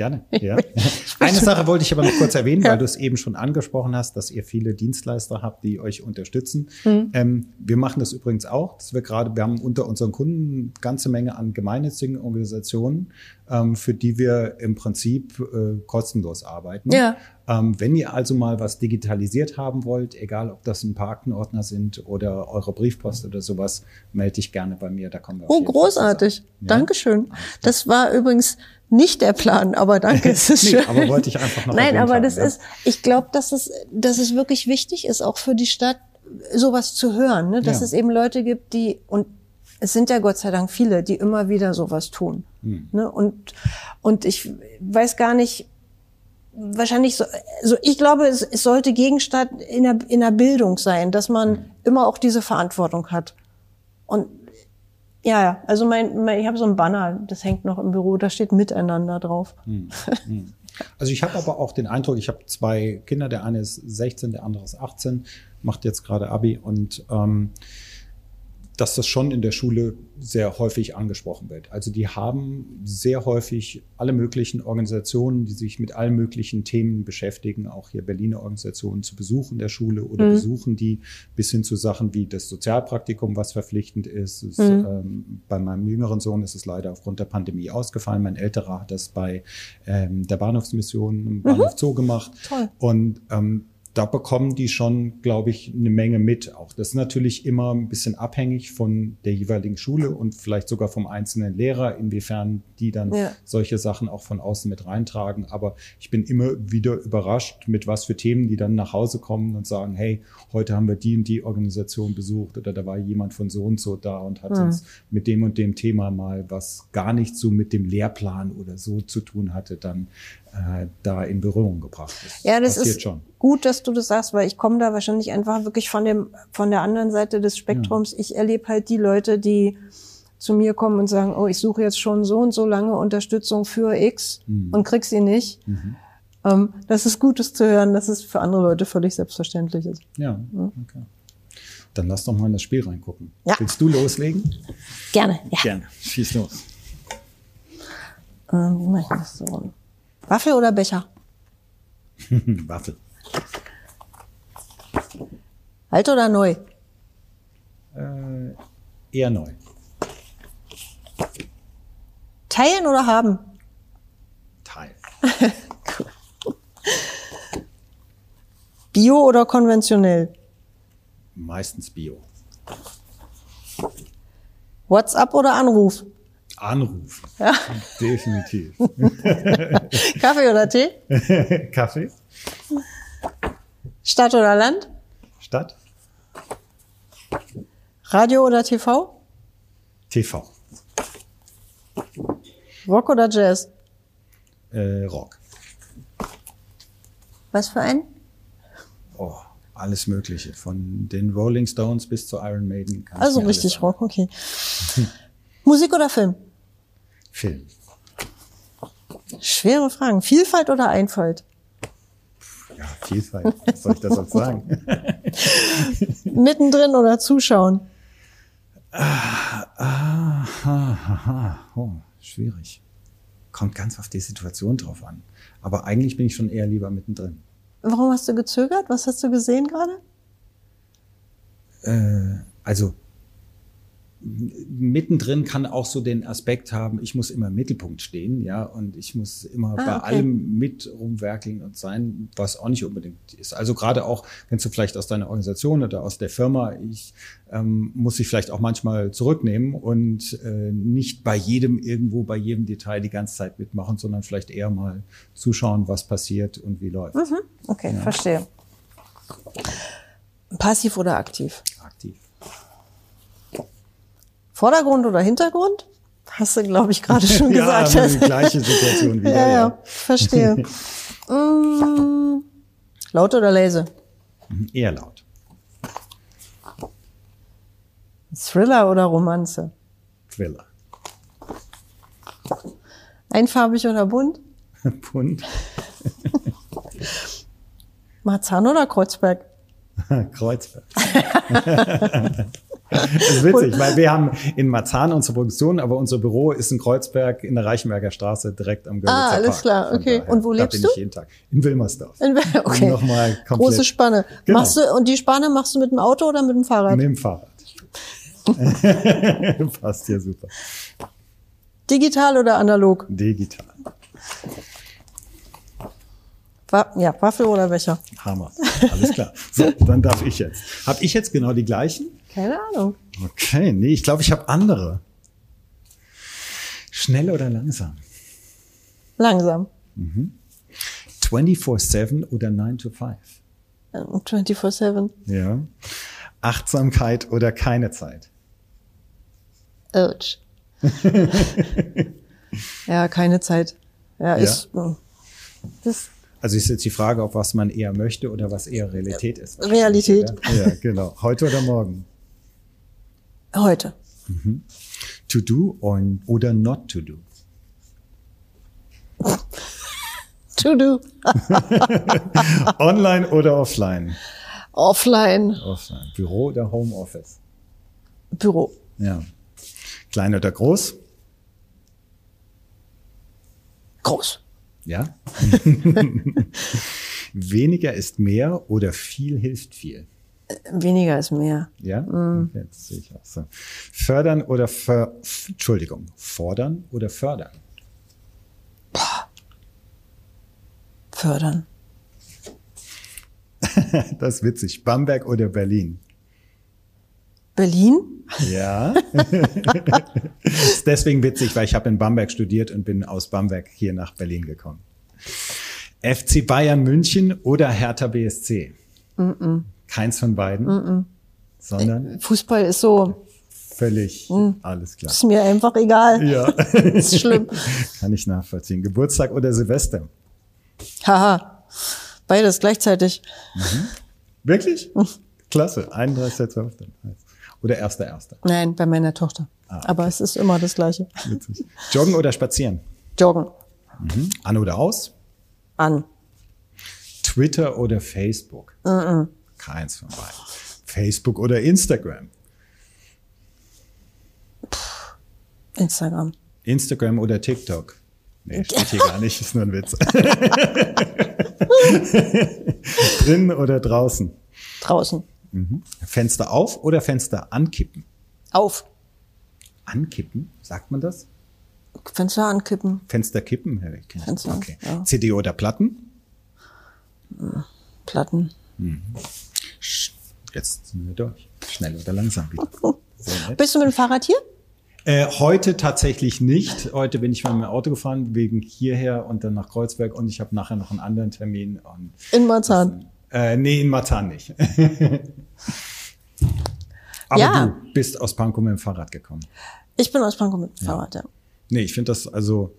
Gerne. Ja. Eine Sache wollte ich aber noch kurz erwähnen, ja. weil du es eben schon angesprochen hast, dass ihr viele Dienstleister habt, die euch unterstützen. Mhm. Ähm, wir machen das übrigens auch, dass wir gerade, wir haben unter unseren Kunden eine ganze Menge an gemeinnützigen Organisationen, ähm, für die wir im Prinzip äh, kostenlos arbeiten. Ja. Ähm, wenn ihr also mal was digitalisiert haben wollt, egal ob das ein paar Aktenordner sind oder eure Briefpost oder sowas, melde dich gerne bei mir. Da kommen wir. Oh, großartig. Ja? Dankeschön. Das war übrigens nicht der Plan, aber danke, es ist nee, schön. Aber wollte ich einfach noch Nein, aber haben, das ja. ist, ich glaube, dass es, dass es wirklich wichtig ist, auch für die Stadt, sowas zu hören, ne? dass ja. es eben Leute gibt, die, und es sind ja Gott sei Dank viele, die immer wieder sowas tun. Hm. Ne? Und, und ich weiß gar nicht, wahrscheinlich so, also ich glaube, es, es sollte Gegenstand in der, in der Bildung sein, dass man hm. immer auch diese Verantwortung hat. Und ja, ja. Also mein, mein ich habe so ein Banner, das hängt noch im Büro, da steht Miteinander drauf. Hm, hm. Also ich habe aber auch den Eindruck, ich habe zwei Kinder, der eine ist 16, der andere ist 18, macht jetzt gerade Abi und ähm, dass das schon in der Schule sehr häufig angesprochen wird. Also die haben sehr häufig alle möglichen Organisationen, die sich mit allen möglichen Themen beschäftigen, auch hier Berliner Organisationen zu besuchen der Schule oder mhm. besuchen die bis hin zu Sachen wie das Sozialpraktikum, was verpflichtend ist. ist mhm. ähm, bei meinem jüngeren Sohn ist es leider aufgrund der Pandemie ausgefallen. Mein älterer hat das bei ähm, der Bahnhofsmission im Bahnhof mhm. Zoo gemacht. Toll. Und ähm, da bekommen die schon, glaube ich, eine Menge mit. Auch das ist natürlich immer ein bisschen abhängig von der jeweiligen Schule und vielleicht sogar vom einzelnen Lehrer, inwiefern die dann ja. solche Sachen auch von außen mit reintragen. Aber ich bin immer wieder überrascht, mit was für Themen die dann nach Hause kommen und sagen, hey, heute haben wir die und die Organisation besucht oder da war jemand von so und so da und hat mhm. uns mit dem und dem Thema mal, was gar nicht so mit dem Lehrplan oder so zu tun hatte, dann da in Berührung gebracht ist. Ja, das ist schon. gut, dass du das sagst, weil ich komme da wahrscheinlich einfach wirklich von dem von der anderen Seite des Spektrums. Ja. Ich erlebe halt die Leute, die zu mir kommen und sagen, oh, ich suche jetzt schon so und so lange Unterstützung für X mhm. und krieg sie nicht. Mhm. Ähm, das ist Gutes zu hören, dass es für andere Leute völlig selbstverständlich ist. Ja, okay. Dann lass doch mal in das Spiel reingucken. Ja. Willst du loslegen? Gerne, ja. Gerne. Schieß los. Ähm, wie mach ich das so? Waffel oder Becher? Waffel. Alt oder neu? Äh, eher neu. Teilen oder haben? Teil. Bio oder konventionell? Meistens Bio. WhatsApp oder Anruf? Anruf. Ja. Definitiv. Kaffee oder Tee? Kaffee? Stadt oder Land? Stadt? Radio oder TV? TV. Rock oder Jazz? Äh, Rock. Was für ein? Oh, alles Mögliche. Von den Rolling Stones bis zu Iron Maiden. Also richtig. Rock, okay. Musik oder Film? Film. Schwere Fragen. Vielfalt oder Einfalt? Ja, Vielfalt. Was soll ich das sonst sagen? Mittendrin oder zuschauen? Ah, Aha, oh, schwierig. Kommt ganz auf die Situation drauf an. Aber eigentlich bin ich schon eher lieber mittendrin. Warum hast du gezögert? Was hast du gesehen gerade? Äh, also mittendrin kann auch so den Aspekt haben, ich muss immer im Mittelpunkt stehen, ja, und ich muss immer Ah, bei okay. allem mit rumwerkeln und sein, was auch nicht unbedingt ist. Also gerade auch, kennst du vielleicht aus deiner Organisation oder aus der Firma, ich ähm, muss sich vielleicht auch manchmal zurücknehmen und äh, nicht bei jedem irgendwo, bei jedem Detail die ganze Zeit mitmachen, sondern vielleicht eher mal zuschauen, was passiert und wie läuft. Okay, verstehe. Passiv oder aktiv? Aktiv. Vordergrund oder Hintergrund? Hast du, glaube ich, gerade schon Ja, gesagt. aber die gleiche Situation wieder. ja, ja, ja. verstehe. mm, laut oder leise? Eher laut. Thriller oder Romanze? Thriller. Einfarbig oder bunt? Pfund. Marzahn oder Kreuzberg? Kreuzberg. Das ist witzig, weil wir haben in Marzahn unsere Produktion, aber unser Büro ist in Kreuzberg in der Reichenberger Straße direkt am Görlitzer Ah, alles Park. klar, okay. Und wo da lebst bin du? Ich jeden Tag. In Wilmersdorf. In Okay. Nochmal komplett. Große Spanne. Genau. Machst du, und die Spanne machst du mit dem Auto oder mit dem Fahrrad? Mit dem Fahrrad. Passt ja super. Digital oder analog? Digital. Ja, Waffel oder Becher? Hammer. Alles klar. So, dann darf ich jetzt. Hab ich jetzt genau die gleichen? Keine Ahnung. Okay, nee, ich glaube, ich habe andere. Schnell oder langsam? Langsam. 24-7 oder 9 to 5? Äh, 24-7. Ja. Achtsamkeit oder keine Zeit? Ouch. ja, keine Zeit. Ja, ist, äh, ist Also ist jetzt die Frage, ob was man eher möchte oder was eher Realität ist. Realität. Ja, ja genau. Heute oder morgen? Heute. To do on, oder not to do? To do. Online oder offline? Offline. Offline. Büro oder Homeoffice? Büro. Ja. Klein oder groß? Groß. Ja. Weniger ist mehr oder viel hilft viel? Weniger ist mehr. Ja, jetzt sehe ich auch so. Fördern oder ver, Entschuldigung, fordern oder fördern? Fördern. Das ist witzig. Bamberg oder Berlin? Berlin? Ja. ist deswegen witzig, weil ich habe in Bamberg studiert und bin aus Bamberg hier nach Berlin gekommen. FC Bayern München oder Hertha BSC? Keins von beiden, sondern Fußball ist so, völlig alles klar. ist mir einfach egal. Ja, Ist schlimm. kann ich nachvollziehen. Geburtstag oder Silvester? Haha. Beides gleichzeitig. Wirklich? Klasse. 31.12. Oder 1.1. Nein, bei meiner Tochter. Ah, Aber es ist immer das Gleiche. Witzig. Joggen oder spazieren? Joggen. An oder aus? An. Twitter oder Facebook? Keins von beiden. Facebook oder Instagram? Instagram. Instagram oder TikTok? Nee, steht hier gar nicht, ist nur ein Witz. Drinnen oder draußen? Draußen. Mhm. Fenster auf oder Fenster ankippen? Auf. Ankippen, sagt man das? Fenster ankippen. Fenster kippen? Ja, ich Fenster, okay. Ja. CD oder Platten? Platten. Mhm. Jetzt sind wir durch. Schnell oder langsam wieder. Bist du mit dem Fahrrad hier? Äh, heute tatsächlich nicht. Heute bin ich mal mit dem Auto gefahren, wegen hierher und dann nach Kreuzberg und ich habe nachher noch einen anderen Termin. in Marzahn? Äh, nee, in Marzahn nicht. Aber ja. du bist aus Pankow mit dem Fahrrad gekommen. Ich bin aus Pankow mit dem Fahrrad, ja. Nee, ich finde das also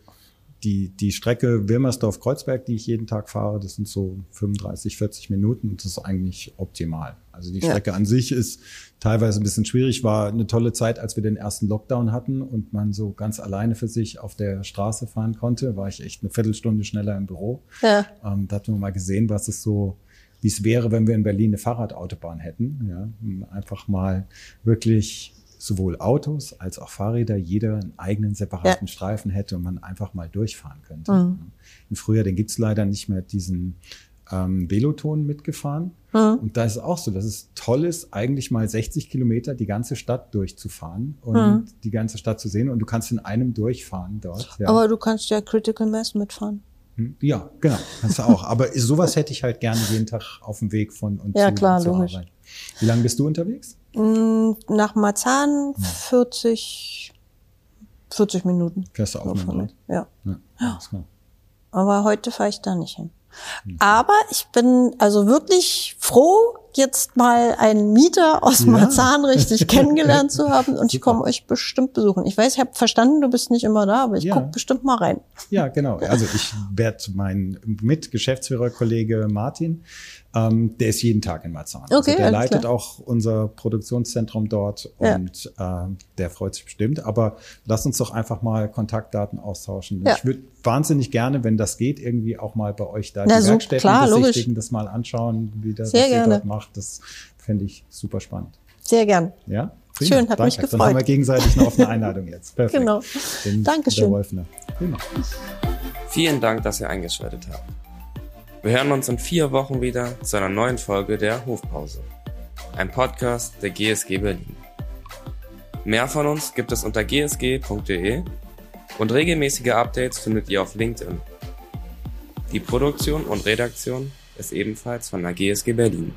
die, die Strecke Wilmersdorf-Kreuzberg, die ich jeden Tag fahre, das sind so 35, 40 Minuten und das ist eigentlich optimal. Also die Strecke ja. an sich ist teilweise ein bisschen schwierig, war eine tolle Zeit, als wir den ersten Lockdown hatten und man so ganz alleine für sich auf der Straße fahren konnte, war ich echt eine Viertelstunde schneller im Büro. Ja. Ähm, da hat man mal gesehen, was es so wie es wäre, wenn wir in Berlin eine Fahrradautobahn hätten. Ja, einfach mal wirklich sowohl Autos als auch Fahrräder jeder einen eigenen separaten ja. Streifen hätte und man einfach mal durchfahren könnte. Mhm. Im Frühjahr, den gibt's leider nicht mehr diesen ähm, Veloton mitgefahren. Mhm. Und da ist es auch so, dass es toll ist, eigentlich mal 60 Kilometer die ganze Stadt durchzufahren und mhm. die ganze Stadt zu sehen. Und du kannst in einem durchfahren dort. Ja. Aber du kannst ja Critical Mass mitfahren. Hm? Ja, genau, kannst du auch. Aber sowas hätte ich halt gerne jeden Tag auf dem Weg von und ja, zu, klar, zur logisch. Arbeit. Wie lange bist du unterwegs? Mm, nach Marzahn 40, 40 Minuten. Fährst du auch mit dem Ja. ja, ja. Aber heute fahre ich da nicht hin. Aber ich bin also wirklich froh, jetzt mal einen Mieter aus ja. Marzahn richtig kennengelernt zu haben und ich komme euch bestimmt besuchen. Ich weiß, ich habe verstanden, du bist nicht immer da, aber ich ja. guck bestimmt mal rein. Ja, genau. Also ich werde meinen Mitgeschäftsführerkollege Martin ähm, der ist jeden Tag in Marzahn. Also okay, also der leitet klar. auch unser Produktionszentrum dort ja. und äh, der freut sich bestimmt. Aber lass uns doch einfach mal Kontaktdaten austauschen. Ja. Ich würde wahnsinnig gerne, wenn das geht, irgendwie auch mal bei euch da Na, die so, Werkstätten klar, besichtigen, logisch. das mal anschauen, wie das was ihr dort macht. Das fände ich super spannend. Sehr gern. Ja? Prima. Schön, hat Danke. mich gefreut. Dann haben wir gegenseitig eine offene Einladung jetzt. Perfekt. Genau. Den, Dankeschön. Prima. Vielen Dank, dass ihr eingeschaltet habt. Wir hören uns in vier Wochen wieder zu einer neuen Folge der Hofpause. Ein Podcast der GSG Berlin. Mehr von uns gibt es unter gsg.de und regelmäßige Updates findet ihr auf LinkedIn. Die Produktion und Redaktion ist ebenfalls von der GSG Berlin.